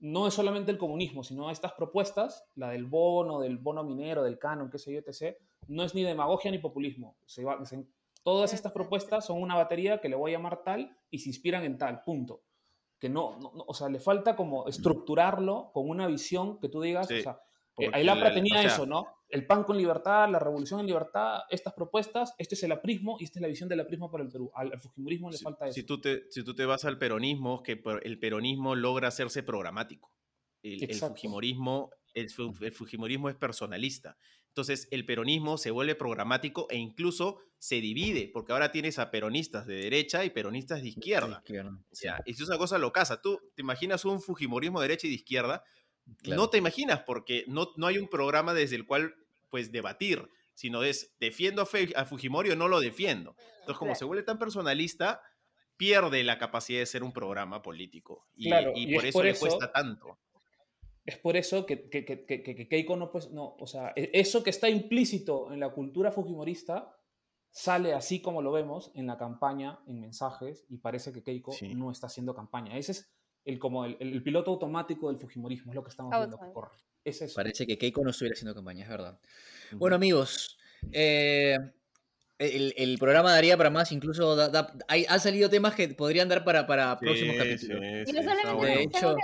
no es solamente el comunismo, sino estas propuestas, la del bono, del bono minero, del canon, qué sé yo, etc., no es ni demagogia ni populismo. Se va- se- todas estas propuestas son una batería que le voy a llamar tal y se inspiran en tal, punto que no, no- no, o sea, le falta como estructurarlo con una visión que tú digas, Sí, o sea, porque porque Ailapra la- tenía o sea- eso, ¿no? El pan con libertad, la revolución en libertad, estas propuestas, este es el aprismo y esta es la visión del aprismo para el Perú. Al, al fujimorismo le Si, falta eso. si tú te, si tú te vas al peronismo, que el peronismo logra hacerse programático. El, el fujimorismo, el, el fujimorismo es personalista. Entonces, el peronismo se vuelve programático e incluso se divide, porque ahora tienes a peronistas de derecha y peronistas de izquierda. Izquierda, O sí, sea, es una cosa locaza. Tú te imaginas un fujimorismo de derecha y de izquierda, claro. no te imaginas porque no, no hay un programa desde el cual pues debatir, sino es defiendo a, Fe- a Fujimori o no lo defiendo. Entonces, como Claro. se vuelve tan personalista, pierde la capacidad de ser un programa político. Y, Claro, y y por es eso por le eso- cuesta tanto. Es por eso que, que, que, que- que Keiko no, pues, no, o sea, e- eso que está implícito en la cultura fujimorista sale así como lo vemos en la campaña, en mensajes, y parece que Keiko Sí. no está haciendo campaña. Ese es el, como el, el piloto automático del fujimorismo, es lo que estamos viendo que corre. Es eso. Parece que Keiko no estuviera haciendo campaña, es verdad. Bueno, amigos, eh, el, el programa daría para más, incluso da- da- hay, han salido temas que podrían dar para, para próximos capítulos. sí, Y no solamente bueno. De hecho-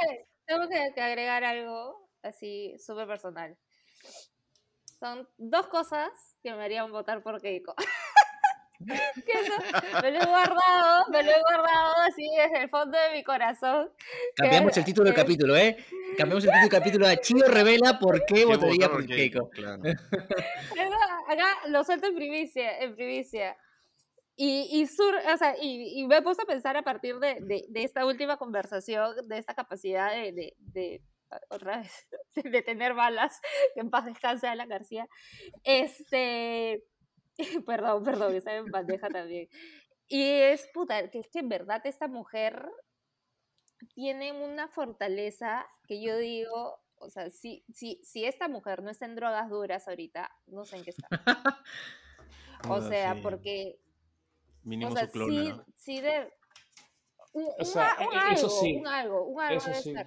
tengo que- que agregar algo así súper personal. Son dos cosas que me harían votar por Keiko. <laughs> <laughs> Eso me lo he guardado, me lo he guardado así desde el fondo de mi corazón. Cambiamos que- el título del capítulo, ¿eh? Cambiamos el título del capítulo a Chio revela por qué ¿Qué votaría por Keiko. Claro. <laughs> Eso, acá lo suelto en primicia, en primicia. Y, y, sur, o sea, y, y me he puesto a pensar a partir de, de, de esta última conversación, de esta capacidad de, de, de- otra vez, <laughs> de tener balas, que en paz descanse Alan García. Este, <laughs> perdón, perdón, está en bandeja también. Y es puta, que es que en verdad esta mujer tiene una fortaleza que yo digo, o sea, si, si, si esta mujer no está en drogas duras ahorita, no sé en qué está. <laughs> O sea, sí. porque, Mínimo o sea, su clona, sí, ¿no? sí de... Un, un sea, a- un eso algo, sí, un algo, un algo Eso debe sí. ser.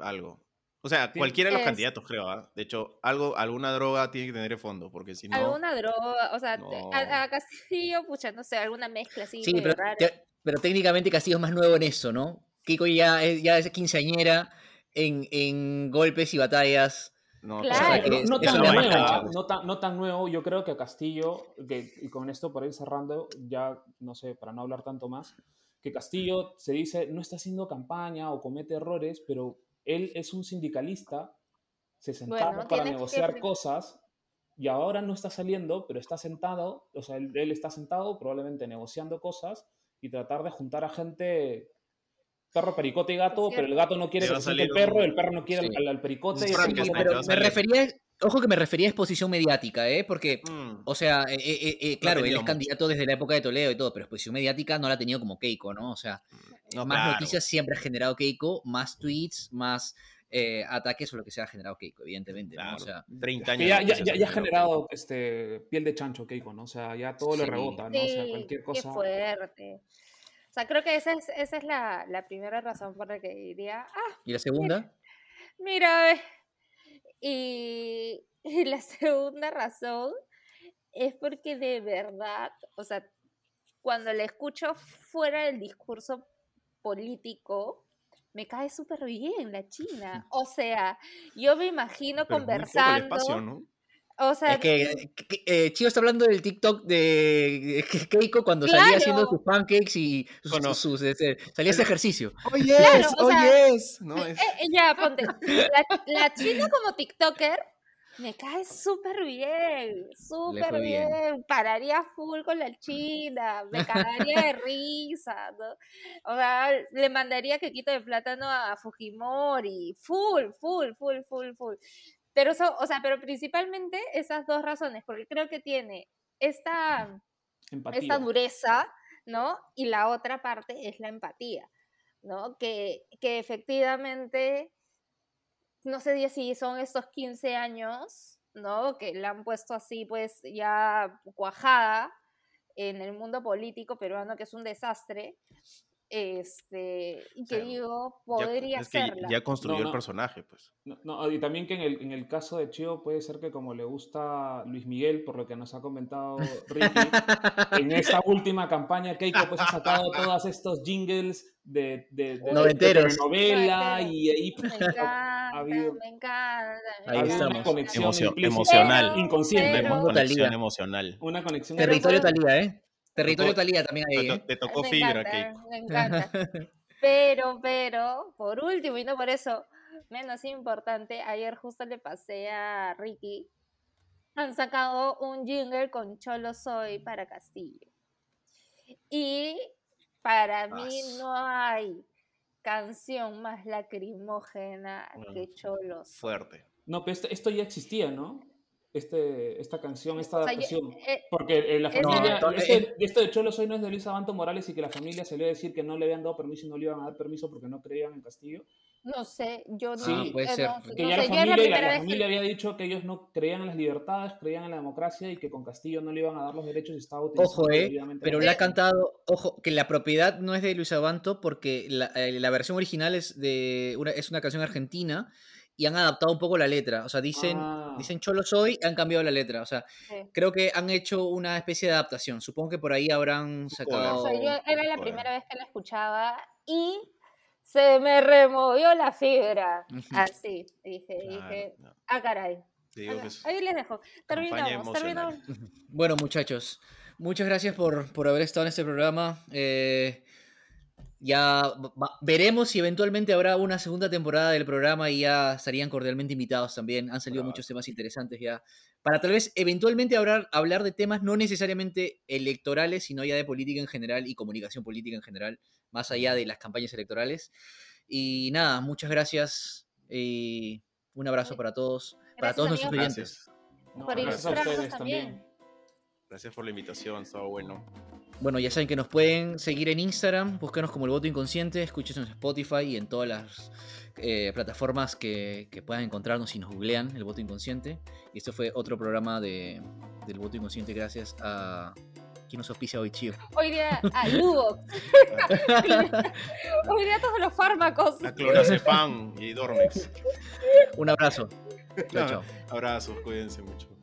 Algo. O sea, cualquiera de los Es- candidatos, creo. ¿ah? De hecho, algo, alguna droga tiene que tener de fondo, porque si no. Alguna droga, o sea, No. a, a Castillo, pucha, no sé, alguna mezcla así Sí, pero, te- pero técnicamente Castillo es más nuevo en eso, ¿no? Keiko ya es, ya es quinceañera en, en golpes y batallas. No, Claro. O sea, no, tan cancha, pues. no tan, no tan nuevo. Yo creo que a Castillo, que, y con esto para ir cerrando, ya no sé, para no hablar tanto más, que Castillo se dice no está haciendo campaña o comete errores, pero él es un sindicalista, se sentaba Bueno, para que negociar pri- cosas y ahora no está saliendo, pero está sentado, o sea, él, él está sentado probablemente negociando cosas y tratar de juntar a gente. Perro, pericote y gato, pero el gato no quiere que se siente el perro, el perro no quiere al- Sí. al, al pericote. Un y el Pero a me refería, ojo que me refería a exposición mediática, ¿eh? Porque, Mm, o sea, eh, eh, eh, claro, él es candidato desde la época de Toledo y todo, pero exposición mediática no la ha tenido como Keiko, ¿no? O sea, no, más claro. noticias siempre ha generado Keiko, más tweets, más eh, ataques o lo que sea ha generado Keiko, evidentemente, ¿no? O sea, 30 Que años. ya, de ya, ya, ha ya ha generado este, piel de chancho Keiko, ¿no? O sea, ya todo le Sí. rebota, ¿no? O sea, cualquier qué cosa. fuerte. O sea, creo que esa es, esa es la, la primera razón por la que diría, ah, ¿y la segunda? mira, ve". Y, <laughs> y la segunda razón es porque de verdad, o sea, cuando la escucho fuera del discurso político, me cae súper bien la China. <laughs> O sea, yo me imagino Pero es muy poco el conversando. espacio, ¿no? O sea, Es que, que- que, eh, Chío está hablando del TikTok de <laughs> Keiko cuando salía haciendo Claro. sus pancakes y sus, Bueno. sus- este, salía ese ejercicio. Oh, <laughs> yes, Claro, o oh, yes. No, es- Eh, eh, ya, ponte. <laughs> La, la China como TikToker me cae súper bien, súper bien. bien. Pararía full con la China, me cagaría de risa, ¿no? O sea, le mandaría quequito de plátano a Fujimori, full, full, full, full, full. Pero eso, o sea, pero principalmente esas dos razones, porque creo que tiene esta Empatía. esta dureza, ¿no? Y la otra parte es la empatía, ¿no? Que, que efectivamente, no sé si son estos 15 años, ¿no? Que la han puesto así, pues, ya cuajada en el mundo político peruano, que es un desastre, este, y que sea, digo, ya- podría es que serla. ya construyó No, el personaje, pues. No, no, y también que en el, en el caso de Chio puede ser que como le gusta Luis Miguel, por lo que nos ha comentado Ricky, <laughs> en esta última campaña Keiko pues ha sacado todos estos jingles de, de, de, Noventeros. novela Noventeros. y ahí Me <laughs> encanta, habido- me encanta. me Ahí ha habido encanta. una estamos. conexión Emocio- implícita, emocional. inconsciente. Mundo Conexión Talía. emocional. una conexión Territorio. Talía, ¿eh? Territorio tocó- Talía también ahí, ¿eh? te tocó me fibra, encanta, Keiko. me encanta. <laughs> Pero, pero, por último, y no por eso menos importante, ayer justo le pasé a Ricky, han sacado un jingle con Cholo Soy para Castillo. Y para mí no hay canción más lacrimógena que Mm. Cholo Soy. Fuerte. No, pero esto, esto ya existía, ¿no? Este, esta canción, esta O sea, yo- adaptación. eh, Porque eh, la familia, No, este- eh, esto de Cholo Soy no es de Luis Abanto Morales y que la familia se le iba a decir que no le habían dado permiso y no le iban a dar permiso porque no creían en Castillo. no sé, yo no, Sí, puede eh, ser. no- Que no ya sé, la yo la familia, la, primera la vez que- familia había dicho que ellos no creían en las libertades, creían en la democracia y que con Castillo no le iban a dar los derechos y estaba utilizando Ojo, eh, pero la le ha cantado, ojo, que la propiedad no es de Luis Abanto porque la, eh, la versión original es de una, es una canción argentina y han adaptado un poco la letra. O sea, dicen, Ah. dicen Cholo soy, han cambiado la letra. O sea, Sí. creo que han hecho una especie de adaptación. Supongo que por ahí habrán sacado. O sea, yo era la primera vez que la escuchaba y se me removió la fibra. Así, dije, Claro, dije, no. ah, caray. Es Ahí les dejo. Terminamos, terminamos. <laughs> Bueno, muchachos, muchas gracias por, por haber estado en este programa. Eh, ya veremos si eventualmente habrá una segunda temporada del programa y ya estarían cordialmente invitados también. Han salido Bravo. muchos temas interesantes ya. Para tal vez eventualmente hablar, hablar de temas no necesariamente electorales, sino ya de política en general y comunicación política en general, más allá de las campañas electorales. Y nada, muchas gracias y un abrazo para todos, para todos nuestros amigos. oyentes. Gracias. No, Por gracias a ilustrarnos ustedes también. también. Gracias por la invitación, estaba bueno. Bueno, ya saben que nos pueden seguir en Instagram, búsquenos como el voto inconsciente, escúchenos en Spotify y en todas las eh, plataformas que, que puedan encontrarnos si nos googlean el voto inconsciente. Y este fue otro programa de, del voto inconsciente gracias a... ¿Quién nos auspicia hoy, Chío? Hoy día, ah, Luvox. <laughs> Hoy día todos los fármacos. A Clonazepam y Dormex. Un abrazo. Chao, chao. Abrazos, cuídense mucho.